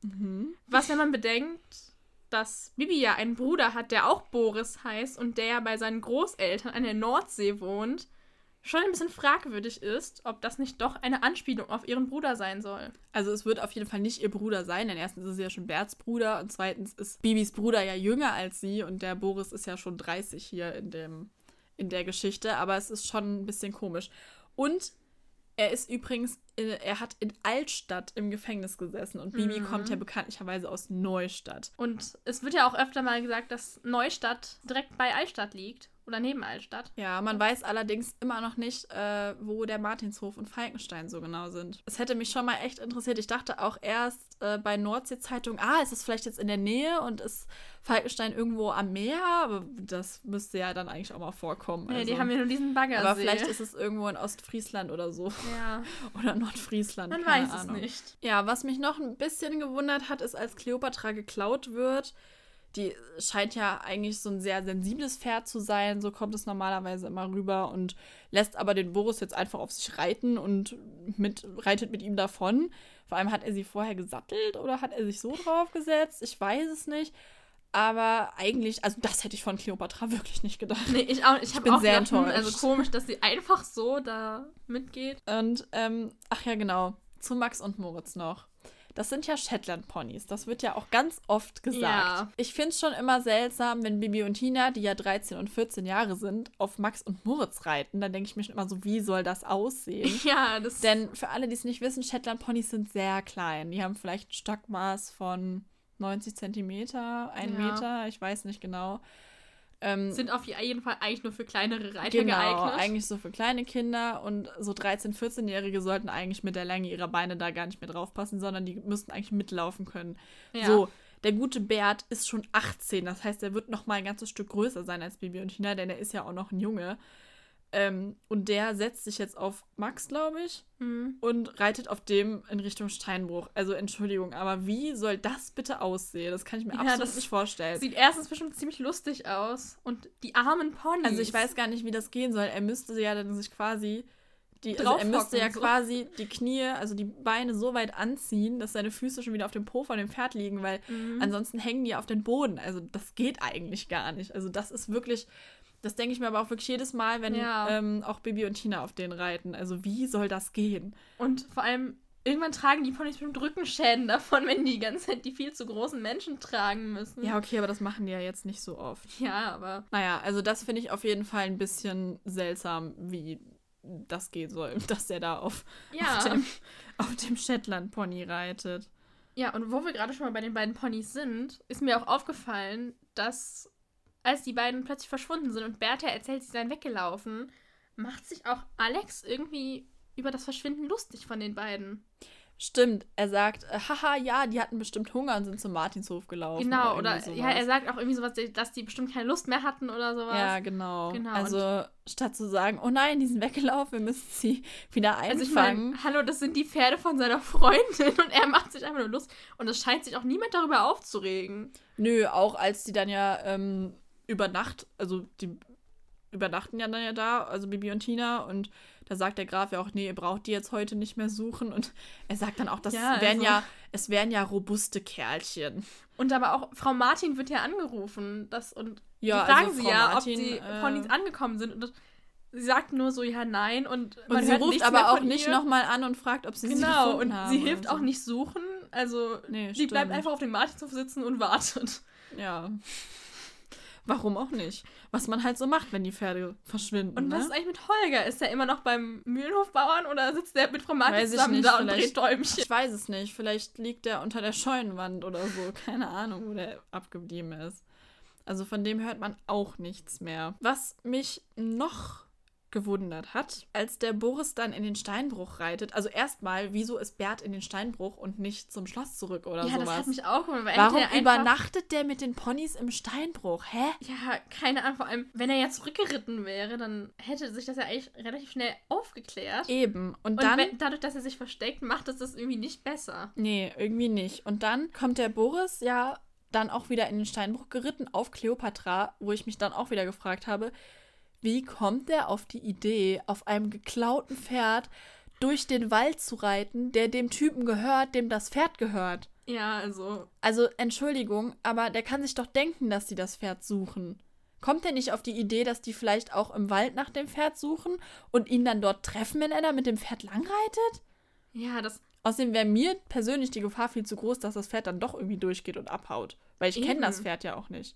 Mhm. Was, wenn man bedenkt, dass Bibi ja einen Bruder hat, der auch Boris heißt und der ja bei seinen Großeltern an der Nordsee wohnt, schon ein bisschen fragwürdig ist, ob das nicht doch eine Anspielung auf ihren Bruder sein soll. Also es wird auf jeden Fall nicht ihr Bruder sein, denn erstens ist es ja schon Berts Bruder und zweitens ist Bibis Bruder ja jünger als sie und der Boris ist ja schon 30 hier in, dem, in der Geschichte, aber es ist schon ein bisschen komisch. Und er ist übrigens, in, er hat in Altstadt im Gefängnis gesessen und Bibi Mhm. kommt ja bekanntlicherweise aus Neustadt. Und es wird ja auch öfter mal gesagt, dass Neustadt direkt bei Altstadt liegt oder neben Altstadt. Ja, man weiß allerdings immer noch nicht, äh, wo der Martinshof und Falkenstein so genau sind. Es hätte mich schon mal echt interessiert. Ich dachte auch erst äh, bei Nordsee-Zeitung, ah, ist es vielleicht jetzt in der Nähe und ist Falkenstein irgendwo am Meer? Aber das müsste ja dann eigentlich auch mal vorkommen. Nee, also. die haben ja nur diesen Baggersee. aber vielleicht ist es irgendwo in Ostfriesland oder so. Ja, *laughs* Oder Nordfriesland. man weiß Ahnung. es nicht. Ja, was mich noch ein bisschen gewundert hat, ist, als Kleopatra geklaut wird, die scheint ja eigentlich so ein sehr sensibles Pferd zu sein, so kommt es normalerweise immer rüber und lässt aber den Boris jetzt einfach auf sich reiten und mit, reitet mit ihm davon. Vor allem hat er sie vorher gesattelt oder hat er sich so draufgesetzt? Ich weiß es nicht. Aber eigentlich, also das hätte ich von Kleopatra *laughs* wirklich nicht gedacht. Nee, ich auch. Ich, hab bin auch sehr gedacht, hm, enttäuscht. Also komisch, dass sie einfach so da mitgeht. Und, ähm, ach ja, genau, zu Max und Moritz noch. Das sind ja Shetland-Ponys. Das wird ja auch ganz oft gesagt. Ja. Ich finde es schon immer seltsam, wenn Bibi und Tina, die ja 13 und 14 Jahre sind, auf Max und Moritz reiten. Dann denke ich mir schon immer so, wie soll das aussehen? *laughs* Ja, das. Denn für alle, die es nicht wissen, Shetland-Ponys sind sehr klein. Die haben vielleicht ein Stockmaß von 90 Zentimeter, 1 Ja. Meter, ich weiß nicht genau. Ähm, sind auf jeden Fall eigentlich nur für kleinere Reiter Genau, geeignet. eigentlich so für kleine Kinder und so 13-, 14-Jährige sollten eigentlich mit der Länge ihrer Beine da gar nicht mehr draufpassen, sondern die müssten eigentlich mitlaufen können. Ja. So, der gute Bert ist schon 18, das heißt, er wird noch mal ein ganzes Stück größer sein als Bibi und Tina, denn er ist ja auch noch ein Junge. Ähm, und der setzt sich jetzt auf Max, glaube ich, Hm. und reitet auf dem in Richtung Steinbruch. Also Entschuldigung, aber wie soll das bitte aussehen? Das kann ich mir Ja, absolut nicht vorstellen. Sieht erstens bestimmt ziemlich lustig aus. Und die armen Ponys. Also ich weiß gar nicht, wie das gehen soll. Er müsste ja dann sich quasi die, also er müsste ja so. quasi die Knie, also die Beine so weit anziehen, dass seine Füße schon wieder auf dem Po von dem Pferd liegen, weil Mhm. ansonsten hängen die auf den Boden. Also das geht eigentlich gar nicht. Also das ist wirklich Das denke ich mir aber auch wirklich jedes Mal, wenn Ja. ähm, auch Bibi und Tina auf denen reiten. Also wie soll das gehen? Und vor allem, irgendwann tragen die Ponys bestimmt Rückenschäden davon, wenn die die ganze Zeit die viel zu großen Menschen tragen müssen. Ja, okay, aber das machen die ja jetzt nicht so oft. Ja, aber Naja, also das finde ich auf jeden Fall ein bisschen seltsam, wie das gehen soll, *laughs* dass er da auf, ja. auf dem, auf dem Shetland-Pony reitet. Ja, und wo wir gerade schon mal bei den beiden Ponys sind, ist mir auch aufgefallen, dass als die beiden plötzlich verschwunden sind und Bertha erzählt, sie seien weggelaufen, macht sich auch Alex irgendwie über das Verschwinden lustig von den beiden. Stimmt, er sagt, äh, haha, ja, die hatten bestimmt Hunger und sind zum Martinshof gelaufen. Genau, oder irgendwie ja, er sagt auch irgendwie sowas, dass die bestimmt keine Lust mehr hatten oder sowas. Ja, genau. Genau, Also statt zu sagen, oh nein, die sind weggelaufen, wir müssen sie *laughs* wieder einfangen. Also ich meine, hallo, das sind die Pferde von seiner Freundin und er macht sich einfach nur Lust und es scheint sich auch niemand darüber aufzuregen. Nö, auch als die dann ja ähm, über Nacht, also die übernachten ja dann ja da, also Bibi und Tina und da sagt der Graf ja auch, nee, ihr braucht die jetzt heute nicht mehr suchen und er sagt dann auch, das Ja, wären also- ja, es wären ja robuste Kerlchen. Und aber auch Frau Martin wird ja angerufen. Das, und Ja, die fragen also sie Frau ja, Martin, ob die äh, Ponys angekommen sind. Und das, sie sagt nur so, ja, nein. Und, Und sie ruft aber auch nicht nochmal an und fragt, ob sie sie Genau, gefunden und haben sie oder hilft so. auch nicht suchen. Also, Nee, sie bleibt stimmt. einfach auf dem Martinshof sitzen und wartet. Ja. Warum auch nicht? Was man halt so macht, wenn die Pferde verschwinden. Und ne? was ist eigentlich mit Holger? Ist er immer noch beim Mühlenhofbauern oder sitzt der mit Frau Martin zusammen nicht, da und dreht Däumchen? Ich weiß es nicht. Vielleicht liegt er unter der Scheunenwand oder so. *laughs* Keine Ahnung, wo der abgeblieben ist. Also von dem hört man auch nichts mehr. Was mich noch gewundert hat, als der Boris dann in den Steinbruch reitet. Also erstmal, wieso ist Bert in den Steinbruch und nicht zum Schloss zurück oder Ja, sowas? das hat mich auch gewundert. Warum einfach- übernachtet der mit den Ponys im Steinbruch? Hä? Ja, keine Ahnung. Vor allem, wenn er ja zurückgeritten wäre, dann hätte sich das ja eigentlich relativ schnell aufgeklärt. Eben. Und, Und dann. wenn, dadurch, dass er sich versteckt, macht es das irgendwie nicht besser. Nee, irgendwie nicht. Und dann kommt der Boris ja dann auch wieder in den Steinbruch geritten auf Kleopatra, wo ich mich dann auch wieder gefragt habe, wie kommt der auf die Idee, auf einem geklauten Pferd durch den Wald zu reiten, der dem Typen gehört, dem das Pferd gehört? Ja, also. Also, Entschuldigung, aber der kann sich doch denken, dass sie das Pferd suchen. Kommt er nicht auf die Idee, dass die vielleicht auch im Wald nach dem Pferd suchen und ihn dann dort treffen, wenn er da mit dem Pferd langreitet? Ja, das. Außerdem wäre mir persönlich die Gefahr viel zu groß, dass das Pferd dann doch irgendwie durchgeht und abhaut. Weil ich kenne das Pferd ja auch nicht.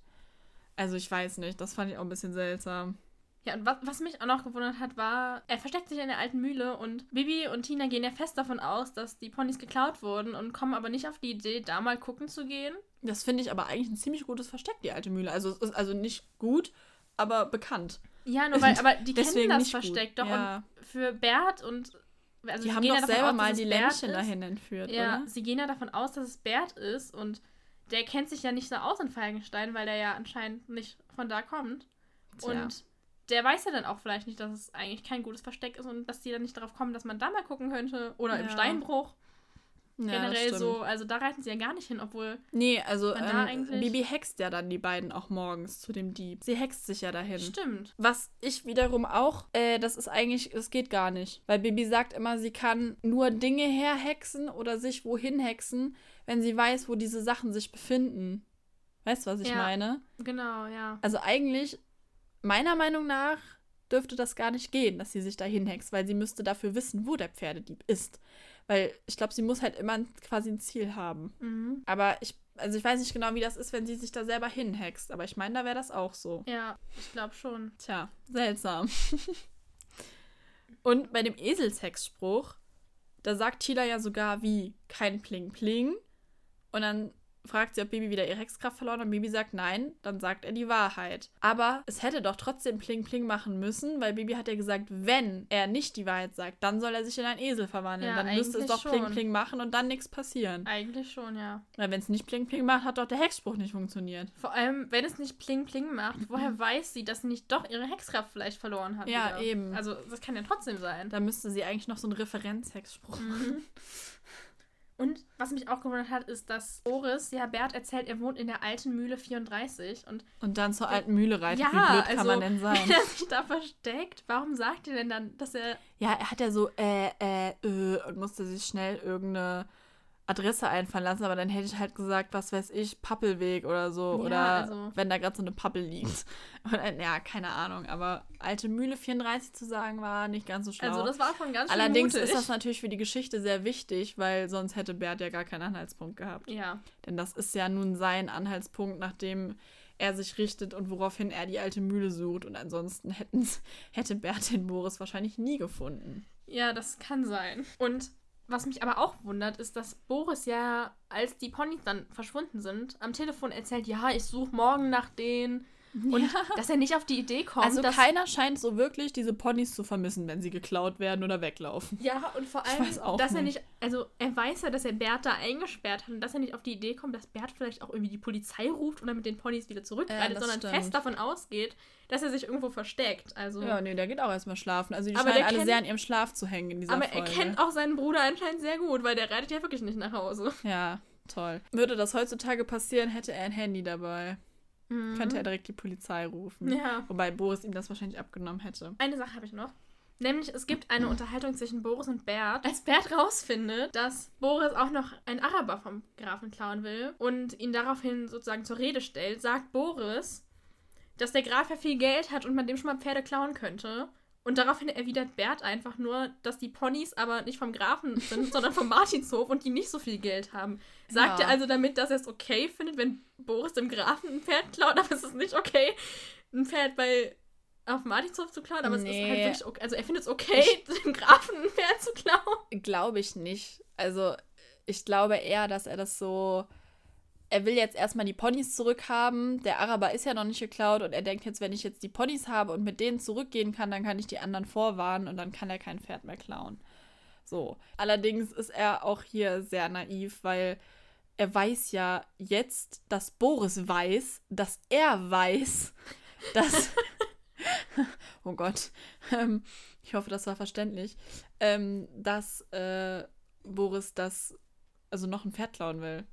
Also ich weiß nicht, das fand ich auch ein bisschen seltsam. Ja, und was, was mich auch noch gewundert hat, war, er versteckt sich in der alten Mühle und Bibi und Tina gehen ja fest davon aus, dass die Ponys geklaut wurden und kommen aber nicht auf die Idee, da mal gucken zu gehen. Das finde ich aber eigentlich ein ziemlich gutes Versteck, die alte Mühle. Also es ist also nicht gut, aber bekannt. Ja, nur weil, aber *laughs* die kennen das nicht gut. Versteck doch. Ja. Und für Bert und. Also Die haben doch ja selber aus, mal die ist. dahin entführt, Ja, oder? sie gehen ja davon aus, dass es Bert ist und der kennt sich ja nicht so aus in Falkenstein, weil der ja anscheinend nicht von da kommt. Tja. Und der weiß ja dann auch vielleicht nicht, dass es eigentlich kein gutes Versteck ist und dass die dann nicht darauf kommen, dass man da mal gucken könnte. Oder im Ja. Steinbruch. Ja, Generell so. Also da reiten sie ja gar nicht hin, obwohl. Nee, also ähm, Bibi hext ja dann die beiden auch morgens zu dem Dieb. Sie hext sich ja dahin. Stimmt. Was ich wiederum auch, äh, das ist eigentlich, das geht gar nicht. Weil Bibi sagt immer, sie kann nur Dinge herhexen oder sich wohin hexen, wenn sie weiß, wo diese Sachen sich befinden. Weißt du, was ich Ja. meine? Genau, ja. Also eigentlich, meiner Meinung nach, dürfte das gar nicht gehen, dass sie sich dahin hext, weil sie müsste dafür wissen, wo der Pferdedieb ist. Weil ich glaube, sie muss halt immer quasi ein Ziel haben. Mhm. Aber ich, also ich weiß nicht genau, wie das ist, wenn sie sich da selber hinhext. Aber ich meine, da wäre das auch so. Ja, ich glaube schon. Tja, seltsam. *laughs* Und bei dem Eselshexspruch, da sagt Tila ja sogar wie kein Pling Pling. Und dann fragt sie, ob Bibi wieder ihre Hexkraft verloren hat. Und Bibi sagt nein, dann sagt er die Wahrheit. Aber es hätte doch trotzdem Pling Pling machen müssen, weil Bibi hat ja gesagt, wenn er nicht die Wahrheit sagt, dann soll er sich in einen Esel verwandeln. Ja, dann müsste es doch Pling schon. Pling machen und dann nichts passieren. Eigentlich schon, ja. Weil wenn es nicht Pling Pling macht, hat doch der Hexspruch nicht funktioniert. Vor allem, wenn es nicht Pling Pling macht, woher *laughs* weiß sie, dass sie nicht doch ihre Hexkraft vielleicht verloren hat? Ja, wieder? eben. Also, das kann ja trotzdem sein. Da müsste sie eigentlich noch so einen Referenzhexspruch machen. Und was mich auch gewundert hat, ist, dass Boris, ja, Bert erzählt, er wohnt in der alten Mühle 34 und Und dann zur alten Mühle reitet. Ja, Wie blöd kann also, man denn sein? *laughs* wenn er sich da versteckt, warum sagt er denn dann, dass er Ja, er hat ja so äh, äh, äh und musste sich schnell irgendeine Adresse einfallen lassen, aber dann hätte ich halt gesagt, was weiß ich, Pappelweg oder so. Ja, oder also- wenn da gerade so eine Pappel liegt. *laughs* Oder, ja, keine Ahnung. Aber alte Mühle 34 zu sagen, war nicht ganz so schlau. Also das war schon ganz schön Allerdings mutig. ist das natürlich für die Geschichte sehr wichtig, weil sonst hätte Bert ja gar keinen Anhaltspunkt gehabt. Ja, Denn das ist ja nun sein Anhaltspunkt, nachdem er sich richtet und woraufhin er die alte Mühle sucht. Und ansonsten hätten, hätte Bert den Boris wahrscheinlich nie gefunden. ja, das kann sein. Und was mich aber auch wundert, ist, dass Boris ja, als die Ponys dann verschwunden sind, am Telefon erzählt, ja, ich suche morgen nach denen. Und dass er nicht auf die Idee kommt, Also keiner scheint so wirklich diese Ponys zu vermissen, wenn sie geklaut werden oder weglaufen. Ja, und vor allem, dass er nicht. nicht, also er weiß ja, dass er Bert da eingesperrt hat und dass er nicht auf die Idee kommt, dass Bert vielleicht auch irgendwie die Polizei ruft oder mit den Ponys wieder zurückreitet, das sondern stimmt. fest davon ausgeht, dass er sich irgendwo versteckt. Also, Ja, nee, der geht auch erstmal schlafen. Also die Aber scheinen alle kennt- sehr an ihrem Schlaf zu hängen in dieser aber Folge. er kennt auch seinen Bruder anscheinend sehr gut, weil der reitet ja wirklich nicht nach Hause. Ja, toll. Würde das heutzutage passieren, hätte er ein Handy dabei. Könnte er direkt die Polizei rufen. Mhm. Ja. Wobei Boris ihm das wahrscheinlich abgenommen hätte. Eine Sache habe ich noch. Nämlich, es gibt eine Unterhaltung zwischen Boris und Bert. Als Bert rausfindet, dass Boris auch noch einen Araber vom Grafen klauen will und ihn daraufhin sozusagen zur Rede stellt, sagt Boris, dass der Graf ja viel Geld hat und man dem schon mal Pferde klauen könnte. Und daraufhin erwidert Bert einfach nur, dass die Ponys aber nicht vom Grafen sind, *laughs* sondern vom Martinshof und die nicht so viel Geld haben. Sagt Ja. er also damit, dass er es okay findet, wenn Boris dem Grafen ein Pferd klaut, *laughs* aber es ist nicht okay, ein Pferd bei auf dem Martinshof zu klauen, aber es ist Nee. halt wirklich okay. Also er findet es okay, *laughs* dem Grafen ein Pferd zu klauen. Glaube ich nicht. Also ich glaube eher, dass er das so. Er will jetzt erstmal die Ponys zurückhaben. Der Araber ist ja noch nicht geklaut und er denkt jetzt, wenn ich jetzt die Ponys habe und mit denen zurückgehen kann, dann kann ich die anderen vorwarnen und dann kann er kein Pferd mehr klauen. So. Allerdings ist er auch hier sehr naiv, weil er weiß ja jetzt, dass Boris weiß, dass er weiß, *laughs* dass. *laughs* oh Gott. Ähm, ich hoffe, das war verständlich. Ähm, dass äh, Boris das, also noch ein Pferd klauen will.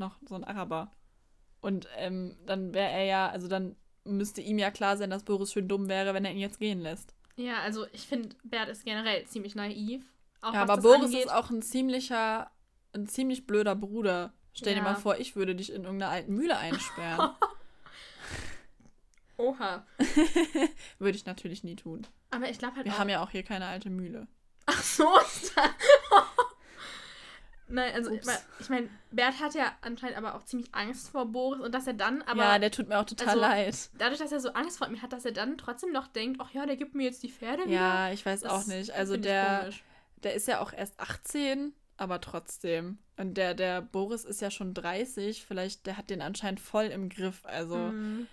Noch so ein Araber. Und ähm, dann wäre er ja, also dann müsste ihm ja klar sein, dass Boris schön dumm wäre, wenn er ihn jetzt gehen lässt. Ja, also ich finde, Bert ist generell ziemlich naiv. Auch ja, aber Boris angeht. ist auch ein ziemlicher, ein ziemlich blöder Bruder. Stell dir Ja. mal vor, ich würde dich in irgendeiner alten Mühle einsperren. *laughs* Oha. *laughs* würde ich natürlich nie tun. Aber ich glaube halt Wir auch. haben ja auch hier keine alte Mühle. Ach so. *laughs* Nein, also ich Ups. meine, ich mein, Bert hat ja anscheinend aber auch ziemlich Angst vor Boris und dass er dann aber ja, der tut mir auch total also, leid. dadurch, dass er so Angst vor ihm hat, dass er dann trotzdem noch denkt, ach ja, der gibt mir jetzt die Pferde wieder. Ja, ich weiß Das auch nicht. Also der, der ist ja auch erst 18, aber trotzdem. Und der, der Boris ist ja schon 30. Vielleicht, der hat den anscheinend voll im Griff. Also, Mhm.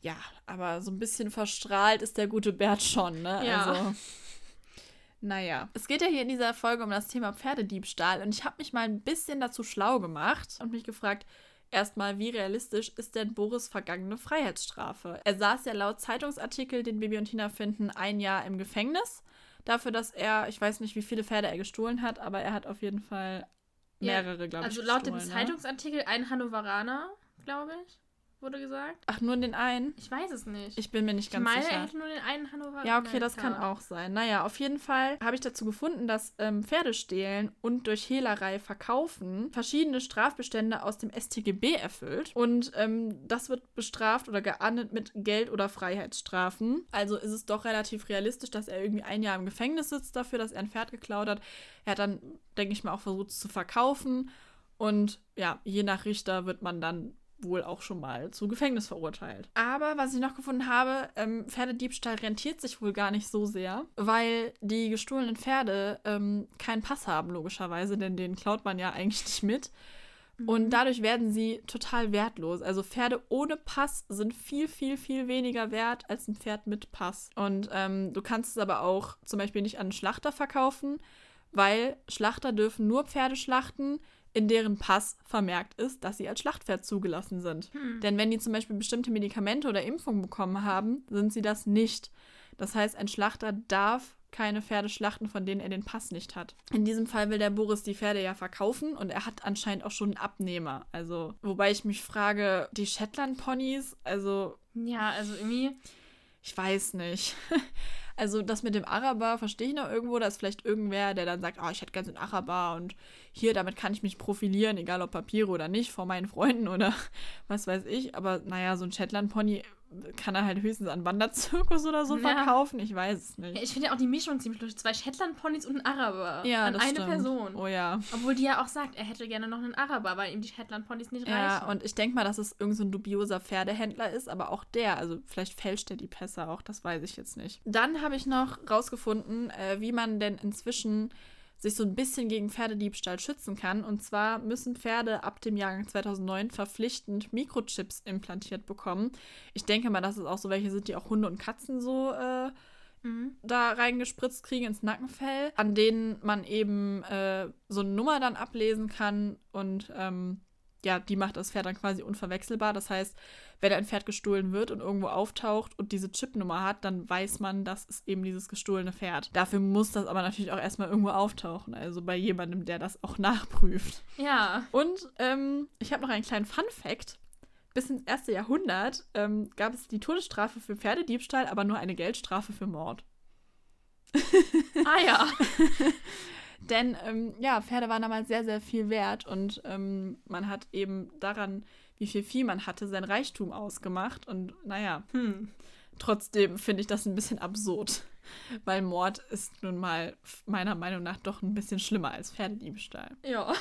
ja, aber so ein bisschen verstrahlt ist der gute Bert schon, ne? Ja. Also. *laughs* Naja. Es geht ja hier in dieser Folge um das Thema Pferdediebstahl und ich habe mich mal ein bisschen dazu schlau gemacht und mich gefragt, erstmal, wie realistisch ist denn Boris vergangene Freiheitsstrafe? Er saß ja laut Zeitungsartikel, den Bibi und Tina finden, ein Jahr im Gefängnis. Dafür, dass er, ich weiß nicht, wie viele Pferde er gestohlen hat, aber er hat auf jeden Fall Ja, mehrere, glaube ich, Also laut dem ne? Zeitungsartikel ein Hannoveraner, glaube ich, wurde gesagt. Ach, nur den einen? Ich weiß es nicht. Ich bin mir nicht Ich ganz meine, sicher. er hätte nur den einen Hannoveraner. Ja, okay, das kann auch sein. Naja, auf jeden Fall habe ich dazu gefunden, dass ähm, Pferdestehlen und durch Hehlerei verkaufen verschiedene Strafbestände aus dem StGB erfüllt. Und ähm, das wird bestraft oder geahndet mit Geld- oder Freiheitsstrafen. Also ist es doch relativ realistisch, dass er irgendwie ein Jahr im Gefängnis sitzt dafür, dass er ein Pferd geklaut hat. Er hat dann, denke ich mal, auch versucht es zu verkaufen. Und ja, je nach Richter wird man dann wohl auch schon mal zu Gefängnis verurteilt. Aber was ich noch gefunden habe, ähm, Pferdediebstahl rentiert sich wohl gar nicht so sehr, weil die gestohlenen Pferde ähm, keinen Pass haben, logischerweise, denn den klaut man ja eigentlich nicht mit. Und dadurch werden sie total wertlos. Also Pferde ohne Pass sind viel, viel, viel weniger wert als ein Pferd mit Pass. Und ähm, du kannst es aber auch zum Beispiel nicht an einen Schlachter verkaufen, weil Schlachter dürfen nur Pferde schlachten, in deren Pass vermerkt ist, dass sie als Schlachtpferd zugelassen sind. Denn wenn die zum Beispiel bestimmte Medikamente oder Impfungen bekommen haben, sind sie das nicht. Das heißt, ein Schlachter darf keine Pferde schlachten, von denen er den Pass nicht hat. In diesem Fall will der Boris die Pferde ja verkaufen und er hat anscheinend auch schon einen Abnehmer. Also, wobei ich mich frage, die Shetland-Ponys, also Ja, also irgendwie. ich weiß nicht. *laughs* Also das mit dem Araber verstehe ich noch irgendwo. Da ist vielleicht irgendwer, der dann sagt, oh, ich hätte gerne einen Araber und hier, damit kann ich mich profilieren, egal ob Papiere oder nicht, vor meinen Freunden oder *laughs* was weiß ich. Aber naja, so ein Shetland-Pony kann er halt höchstens an Wanderzirkus oder so ja. verkaufen. Ich weiß es nicht. Ich finde ja auch die Mischung ziemlich lustig. Zwei Shetland-Ponys und ein Araber. Ja, an eine stimmt. Person. Oh ja. Obwohl die ja auch sagt, er hätte gerne noch einen Araber, weil ihm die Shetland-Ponys nicht ja, reichen. Ja, und ich denke mal, dass es irgendein so dubioser Pferdehändler ist, aber auch der, also vielleicht fälscht er die Pässe auch, das weiß ich jetzt nicht. Dann habe ich noch rausgefunden, äh, wie man denn inzwischen sich so ein bisschen gegen Pferdediebstahl schützen kann. Und zwar müssen Pferde ab dem Jahrgang 2009 verpflichtend Mikrochips implantiert bekommen. Ich denke mal, dass es auch so welche sind, die auch Hunde und Katzen so äh, mhm. da reingespritzt kriegen ins Nackenfell, an denen man eben äh, so eine Nummer dann ablesen kann und ähm, ja, die macht das Pferd dann quasi unverwechselbar. Das heißt, wenn ein Pferd gestohlen wird und irgendwo auftaucht und diese Chipnummer hat, dann weiß man, das ist eben dieses gestohlene Pferd. Dafür muss das aber natürlich auch erstmal irgendwo auftauchen. Also bei jemandem, der das auch nachprüft. Ja. Und ähm, ich habe noch einen kleinen Fun-Fact. Bis ins erste Jahrhundert ähm, gab es die Todesstrafe für Pferdediebstahl, aber nur eine Geldstrafe für Mord. ah ja. *laughs* Denn ähm, ja, Pferde waren damals sehr, sehr viel wert und ähm, man hat eben daran, wie viel Vieh man hatte, sein Reichtum ausgemacht. Und naja, hm, trotzdem finde ich das ein bisschen absurd. *laughs* Weil Mord ist nun mal meiner Meinung nach doch ein bisschen schlimmer als Pferdediebstahl. Ja.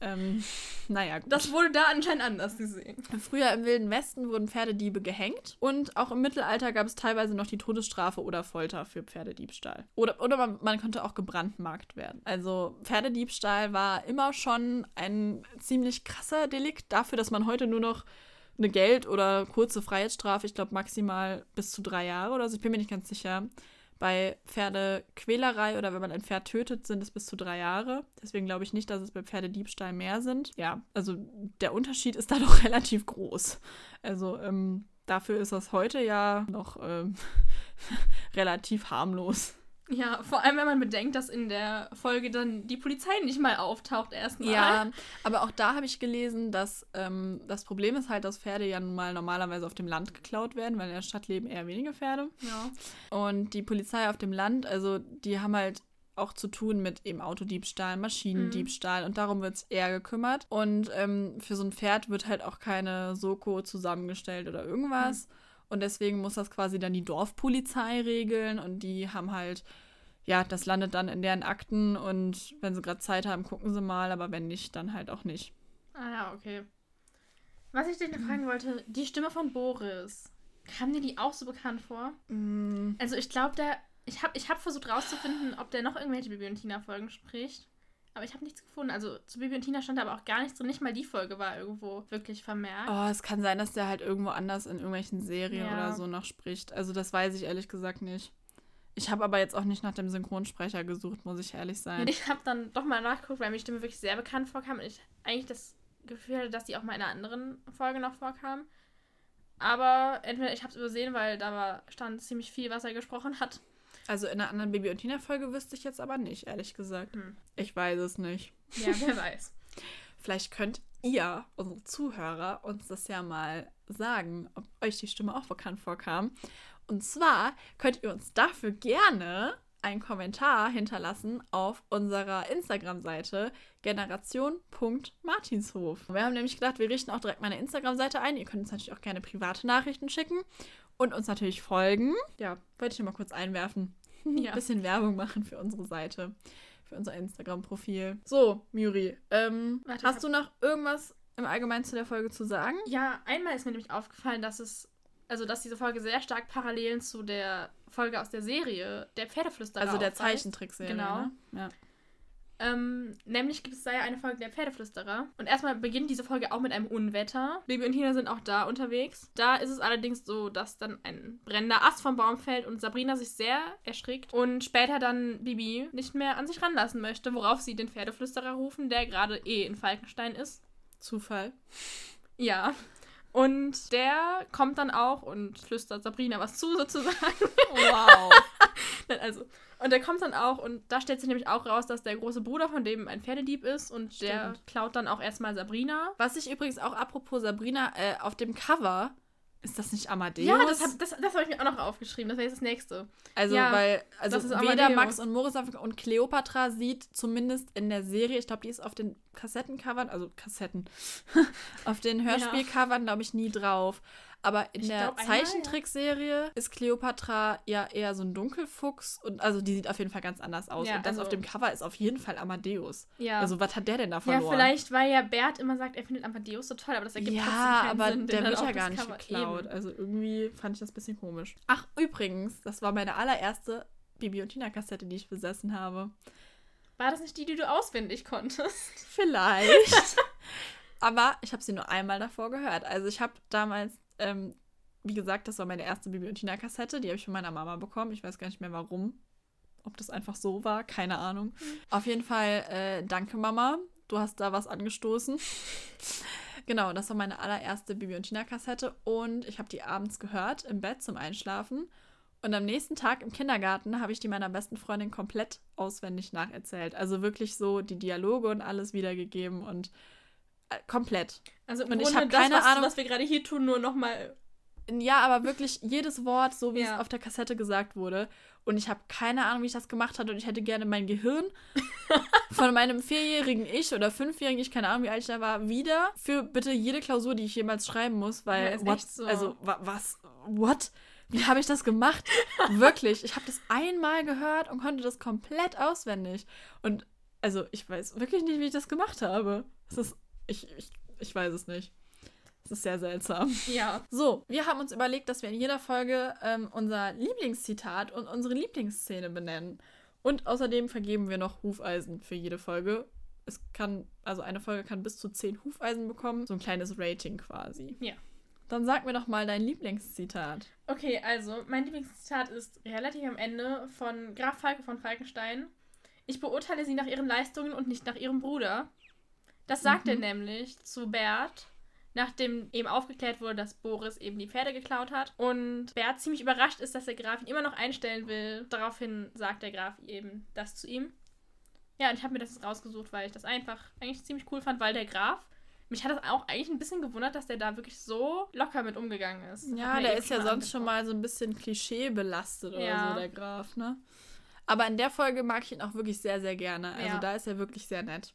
Ähm, *laughs* naja, gut. Das wurde da anscheinend anders gesehen. Früher im Wilden Westen wurden Pferdediebe gehängt und auch im Mittelalter gab es teilweise noch die Todesstrafe oder Folter für Pferdediebstahl. Oder, oder man, man konnte auch gebrandmarkt werden. Also Pferdediebstahl war immer schon ein ziemlich krasser Delikt dafür, dass man heute nur noch eine Geld- oder kurze Freiheitsstrafe, ich glaube maximal bis zu drei Jahre oder so, ich bin mir nicht ganz sicher, bei Pferdequälerei oder wenn man ein Pferd tötet, sind es bis zu drei Jahre. Deswegen glaube ich nicht, dass es bei Pferdediebstahl mehr sind. Ja, also der Unterschied ist da *laughs* doch relativ groß. Also ähm, dafür ist das heute ja noch ähm, *laughs* relativ harmlos. Ja, vor allem, wenn man bedenkt, dass in der Folge dann die Polizei nicht mal auftaucht erstmal. Ja, *laughs* aber auch da habe ich gelesen, dass ähm, das Problem ist halt, dass Pferde ja nun mal normalerweise auf dem Land geklaut werden, weil in der Stadt leben eher wenige Pferde. Ja. Und die Polizei auf dem Land, also die haben halt auch zu tun mit eben Autodiebstahl, Maschinendiebstahl mhm. und darum wird es eher gekümmert. Und ähm, für so ein Pferd wird halt auch keine Soko zusammengestellt oder irgendwas. Mhm. Und deswegen muss das quasi dann die Dorfpolizei regeln und die haben halt, ja, das landet dann in deren Akten und wenn sie gerade Zeit haben, gucken sie mal, aber wenn nicht, dann halt auch nicht. Ah ja, okay. Was ich dich noch fragen wollte, die Stimme von Boris, kam dir die auch so bekannt vor? Mm. Also ich glaube, der, ich habe ich hab versucht rauszufinden, ob der noch irgendwelche Bibi und Tina-Folgen spricht. Aber ich habe nichts gefunden. Also zu Bibi und Tina stand aber auch gar nichts drin. Nicht mal die Folge war irgendwo wirklich vermerkt. Oh, es kann sein, dass der halt irgendwo anders in irgendwelchen Serien ja. oder so noch spricht. Also das weiß ich ehrlich gesagt nicht. Ich habe aber jetzt auch nicht nach dem Synchronsprecher gesucht, muss ich ehrlich *laughs* sein. Ich habe dann doch mal nachgeguckt, weil mir die Stimme wirklich sehr bekannt vorkam und ich eigentlich das Gefühl hatte, dass die auch mal in einer anderen Folge noch vorkam. Aber entweder ich habe es übersehen, weil da war, stand ziemlich viel, was er gesprochen hat. Also in einer anderen Baby und Tina-Folge wüsste ich jetzt aber nicht, ehrlich gesagt. Hm. Ich weiß es nicht. Ja, wer *laughs* weiß. Vielleicht könnt ihr, unsere Zuhörer, uns das ja mal sagen, ob euch die Stimme auch bekannt vorkam. Und zwar könnt ihr uns dafür gerne einen Kommentar hinterlassen auf unserer Instagram-Seite generation.martinshof. Wir haben nämlich gedacht, wir richten auch direkt meine Instagram-Seite ein. Ihr könnt uns natürlich auch gerne private Nachrichten schicken und uns natürlich folgen. Ja, wollte ich nur mal kurz einwerfen. *laughs* Ja. Ein bisschen Werbung machen für unsere Seite, für unser Instagram-Profil. So, Muri, ähm, Warte, hast du noch irgendwas im Allgemeinen zu der Folge zu sagen? Ja, einmal ist mir nämlich aufgefallen, dass es, also dass diese Folge sehr stark Parallelen zu der Folge aus der Serie, der Pferdeflüsterer. Also der Zeichentrickserie. Genau. Ne? Ja. Ähm, nämlich gibt es da ja eine Folge der Pferdeflüsterer. Und erstmal beginnt diese Folge auch mit einem Unwetter. Bibi und Tina sind auch da unterwegs. Da ist es allerdings so, dass dann ein brennender Ast vom Baum fällt und Sabrina sich sehr erschrickt und später dann Bibi nicht mehr an sich ranlassen möchte, worauf sie den Pferdeflüsterer rufen, der gerade eh in Falkenstein ist. Zufall. Ja. Und der kommt dann auch und flüstert Sabrina was zu, sozusagen. Wow. *laughs* also, und der kommt dann auch und da stellt sich nämlich auch raus, dass der große Bruder von dem ein Pferdedieb ist und Stimmt. der klaut dann auch erstmal Sabrina. Was ich übrigens auch apropos Sabrina, äh, auf dem Cover Ist das nicht Amadeus? Ja, das habe das, das hab ich mir auch noch aufgeschrieben. Das wäre jetzt das nächste. Also, Ja, weil, also weder. Max und Moritz auf- und Cleopatra sieht zumindest in der Serie, ich glaube, die ist auf den Kassettencovern, also Kassetten, *laughs* auf den Hörspielcovern, glaube ich, nie drauf. Aber in Ich der glaub, ja. Zeichentrickserie ist Cleopatra ja eher so ein Dunkelfuchs und also die sieht auf jeden Fall ganz anders aus. Ja, und das also- auf dem Cover ist auf jeden Fall Amadeus. Ja. Also, was hat der denn da ja, verloren? vielleicht, weil ja Bert immer sagt, er findet Amadeus so toll, aber das ergibt trotzdem Ja, keinen aber Sinn. der wird ja gar nicht Cover- geklaut. Eben. Also irgendwie fand ich das ein bisschen komisch. Ach, übrigens, das war meine allererste Bibi und Tina Kassette, die ich besessen habe. War das nicht die, die du auswendig konntest? Vielleicht. *laughs* aber ich habe sie nur einmal davor gehört. Also ich habe damals, ähm, wie gesagt, das war meine erste Bibi und Tina Kassette. Die habe ich von meiner Mama bekommen. Ich weiß gar nicht mehr warum. Ob das einfach so war, keine Ahnung. Auf jeden Fall, äh, danke Mama. Du hast da was angestoßen. *laughs* genau, das war meine allererste Bibi und Tina Kassette. Und ich habe die abends gehört im Bett zum Einschlafen. Und am nächsten Tag im Kindergarten habe ich die meiner besten Freundin komplett auswendig nacherzählt. Also wirklich so die Dialoge und alles wiedergegeben und komplett. Also im Und ich Grunde hab das, keine was, Ahnung- was wir gerade hier tun, nur nochmal. Ja, aber wirklich jedes Wort, so wie Ja. es auf der Kassette gesagt wurde. Und ich habe keine Ahnung, wie ich das gemacht habe. Und ich hätte gerne mein Gehirn *laughs* von meinem vierjährigen Ich oder fünfjährigen Ich, keine Ahnung, wie alt ich da war, wieder für bitte jede Klausur, die ich jemals schreiben muss. Weil, Ja, what, so. also, wa, was, what? Wie habe ich das gemacht? *laughs* wirklich, ich habe das einmal gehört und konnte das komplett auswendig. Und, also, ich weiß wirklich nicht, wie ich das gemacht habe. Es ist, ich, ich, ich weiß es nicht. Es ist sehr seltsam. Ja. So, wir haben uns überlegt, dass wir in jeder Folge ähm, unser Lieblingszitat und unsere Lieblingsszene benennen. Und außerdem vergeben wir noch Hufeisen für jede Folge. Es kann, also eine Folge kann bis zu zehn Hufeisen bekommen. So ein kleines Rating quasi. Ja. Dann sag mir doch mal dein Lieblingszitat. Okay, also mein Lieblingszitat ist relativ am Ende von Graf Falke von Falkenstein. Ich beurteile sie nach ihren Leistungen und nicht nach ihrem Bruder. Das sagt er Mhm. nämlich zu Bert, nachdem eben aufgeklärt wurde, dass Boris eben die Pferde geklaut hat. Und Bert ziemlich überrascht ist, dass der Graf ihn immer noch einstellen will. Daraufhin sagt der Graf eben das zu ihm. Ja, und ich habe mir das jetzt rausgesucht, weil ich das einfach eigentlich ziemlich cool fand, weil der Graf, mich hat das auch eigentlich ein bisschen gewundert, dass der da wirklich so locker mit umgegangen ist. Ja, der eben ist ja sonst schon angesprochen. mal so ein bisschen klischeebelastet oder Ja. so, der Graf, ne? Aber in der Folge mag ich ihn auch wirklich sehr, sehr gerne. Also Ja. da ist er wirklich sehr nett.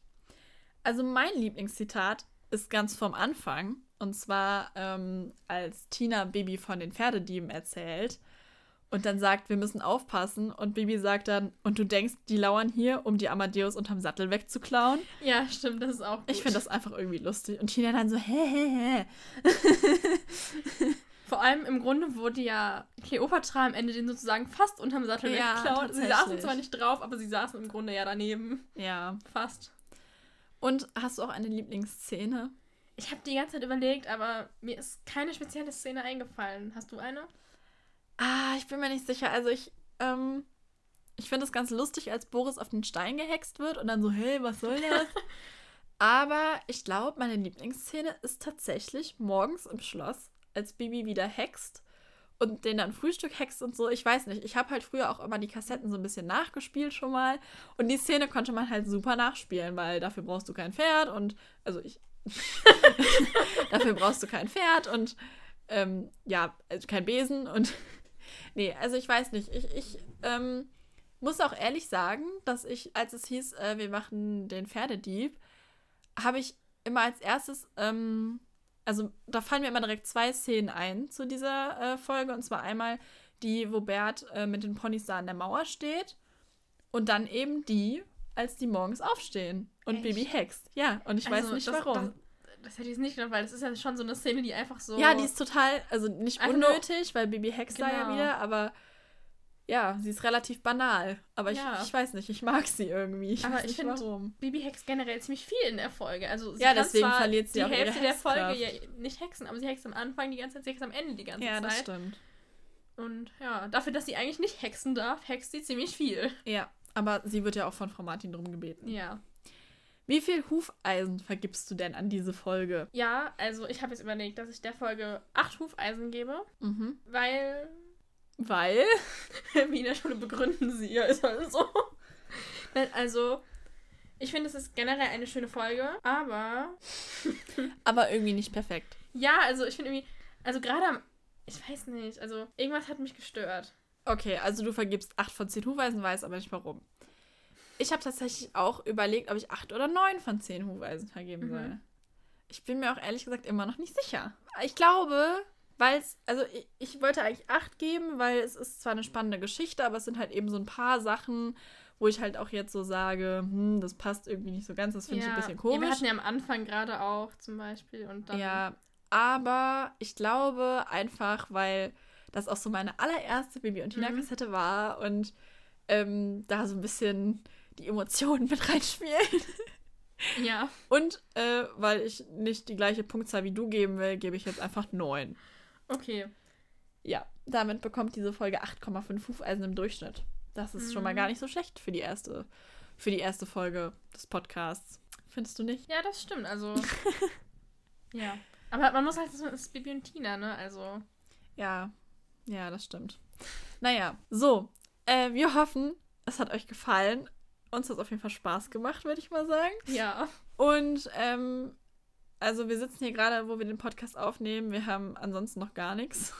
Also mein Lieblingszitat ist ganz vom Anfang. Und zwar, ähm, als Tina Bibi von den Pferdedieben erzählt und dann sagt, wir müssen aufpassen. Und Bibi sagt dann, und du denkst, die lauern hier, um die Amadeus unterm Sattel wegzuklauen. Ja, stimmt, das ist auch gut. Ich finde das einfach irgendwie lustig. Und Tina dann so, hä, hä, hä. *laughs* Vor allem im Grunde wurde ja Kleopatra am Ende den sozusagen fast unterm Sattel Ja, weggeklaut. Sie saßen zwar nicht drauf, aber sie saßen im Grunde ja daneben. Ja. Fast. Und hast du auch eine Lieblingsszene? Ich habe die ganze Zeit überlegt, aber mir ist keine spezielle Szene eingefallen. Hast du eine? Ah, ich bin mir nicht sicher. Also ich, ähm, ich finde es ganz lustig, als Boris auf den Stein gehext wird und dann so, hey, was soll *laughs* das? Aber ich glaube, meine Lieblingsszene ist tatsächlich morgens im Schloss, als Bibi wieder hext und den dann Frühstück hext und so. Ich weiß nicht. Ich habe halt früher auch immer die Kassetten so ein bisschen nachgespielt schon mal. Und die Szene konnte man halt super nachspielen, weil dafür brauchst du kein Pferd und, also ich, *laughs* dafür brauchst du kein Pferd und, ähm, ja, also kein Besen und *laughs* Nee, also ich weiß nicht. Ich, ich ähm, muss auch ehrlich sagen, dass ich, als es hieß, äh, wir machen den Pferdedieb, habe ich immer als erstes, ähm, also da fallen mir immer direkt zwei Szenen ein zu dieser äh, Folge. Und zwar einmal die, wo Bert äh, mit den Ponys da an der Mauer steht. Und dann eben die, als die morgens aufstehen und Echt? Baby hext. Ja, und ich weiß Also, nicht das, warum. Das, das hätte ich nicht gedacht, weil das ist ja schon so eine Szene, die einfach so. Ja, die ist total, also nicht unnötig, weil Baby Hex da ja Genau. wieder, aber ja, sie ist relativ banal. Aber ich, Ja. ich weiß nicht, ich mag sie irgendwie. Ich Aber ich nicht find, warum. Bibi hext generell ziemlich viel in der Folge. Also sie Ja, deswegen verliert sie die auch Hälfte der Folge ja nicht hexen, aber sie hext am Anfang die ganze Zeit, sie hext am Ende die ganze Ja, das Zeit. stimmt. Und ja, dafür, dass sie eigentlich nicht hexen darf, hext sie ziemlich viel. Ja, aber sie wird ja auch von Frau Martin drum gebeten. Ja. Wie viel Hufeisen vergibst du denn an diese Folge? Ja, also ich habe jetzt überlegt, dass ich der Folge acht Hufeisen gebe, Mhm. weil, Weil? *laughs* wie in der Schule begründen sie ja, ist halt so. Also, ich finde, es ist generell eine schöne Folge, aber *laughs* Aber irgendwie nicht perfekt. ja, also ich finde irgendwie, also gerade am Ich weiß nicht. Also, irgendwas hat mich gestört. Okay, also du vergibst 8 von 10 Huweisen, weiß aber nicht warum. Ich habe tatsächlich auch überlegt, ob ich 8 oder 9 von 10 Huweisen vergeben Mhm. soll. Ich bin mir auch ehrlich gesagt immer noch nicht sicher. Ich glaube, weil es, also ich, ich wollte eigentlich 8 geben, weil es ist zwar eine spannende Geschichte, aber es sind halt eben so ein paar Sachen, wo ich halt auch jetzt so sage, hm, das passt irgendwie nicht so ganz, das finde ich ein bisschen Ja, komisch. wir hatten ja am Anfang gerade auch zum Beispiel und dann. Ja, aber ich glaube einfach, weil das auch so meine allererste Baby und Tina Mhm. War und ähm, da so ein bisschen die Emotionen *laughs* mit reinspielen. Ja. Und äh, weil ich nicht die gleiche Punktzahl wie du geben will, gebe ich jetzt einfach 9. Okay. Ja, damit bekommt diese Folge 8,5 Hufeisen im Durchschnitt. Das ist schon mal Mhm. gar nicht so schlecht für die erste, für die erste Folge des Podcasts. Findest du nicht? Ja, das stimmt. Also. *laughs* ja. Aber man muss halt, das ist Bibi und Tina, ne? Also. Ja, ja, das stimmt. Naja, so. Äh, wir hoffen, es hat euch gefallen. Uns hat es auf jeden Fall Spaß gemacht, würde ich mal sagen. Ja. Und ähm, also wir sitzen hier gerade, wo wir den Podcast aufnehmen. Wir haben ansonsten noch gar nichts.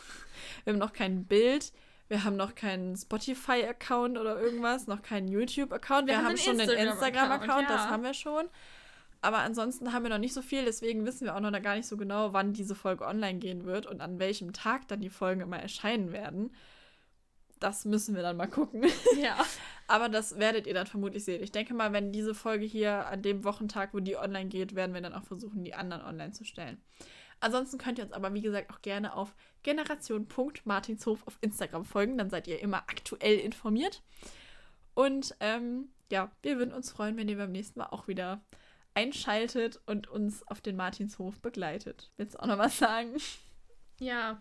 Wir haben noch kein Bild. Wir haben noch keinen Spotify-Account oder irgendwas, noch keinen YouTube-Account. Wir, Wir haben einen schon einen Instagram-Account, Instagram-Account, das ja. haben wir schon. Aber ansonsten haben wir noch nicht so viel, deswegen wissen wir auch noch gar nicht so genau, wann diese Folge online gehen wird und an welchem Tag dann die Folgen immer erscheinen werden. Das müssen wir dann mal gucken. *laughs* Ja. Aber das werdet ihr dann vermutlich sehen. Ich denke mal, wenn diese Folge hier an dem Wochentag, wo die online geht, werden wir dann auch versuchen, die anderen online zu stellen. Ansonsten könnt ihr uns aber, wie gesagt, auch gerne auf generation.martinshof auf Instagram folgen. Dann seid ihr immer aktuell informiert. Und ähm, ja, wir würden uns freuen, wenn ihr beim nächsten Mal auch wieder einschaltet und uns auf den Martinshof begleitet. Willst du auch noch was sagen? Ja.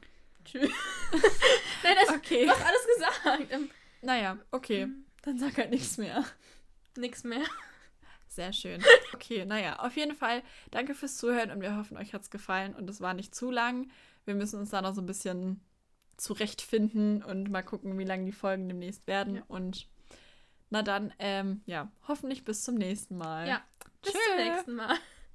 Tschüss. *laughs* Nein, das Okay. du hast alles gesagt. Ähm, Naja, okay. Dann sag halt nichts mehr. nix mehr. Sehr schön. Okay, naja, auf jeden Fall danke fürs Zuhören und wir hoffen, euch hat es gefallen und es war nicht zu lang. Wir müssen uns da noch so ein bisschen zurechtfinden und mal gucken, wie lang die Folgen demnächst werden. Ja. Und na dann, ähm, ja, hoffentlich bis zum nächsten Mal. Ja. Bis Tschö. zum nächsten Mal.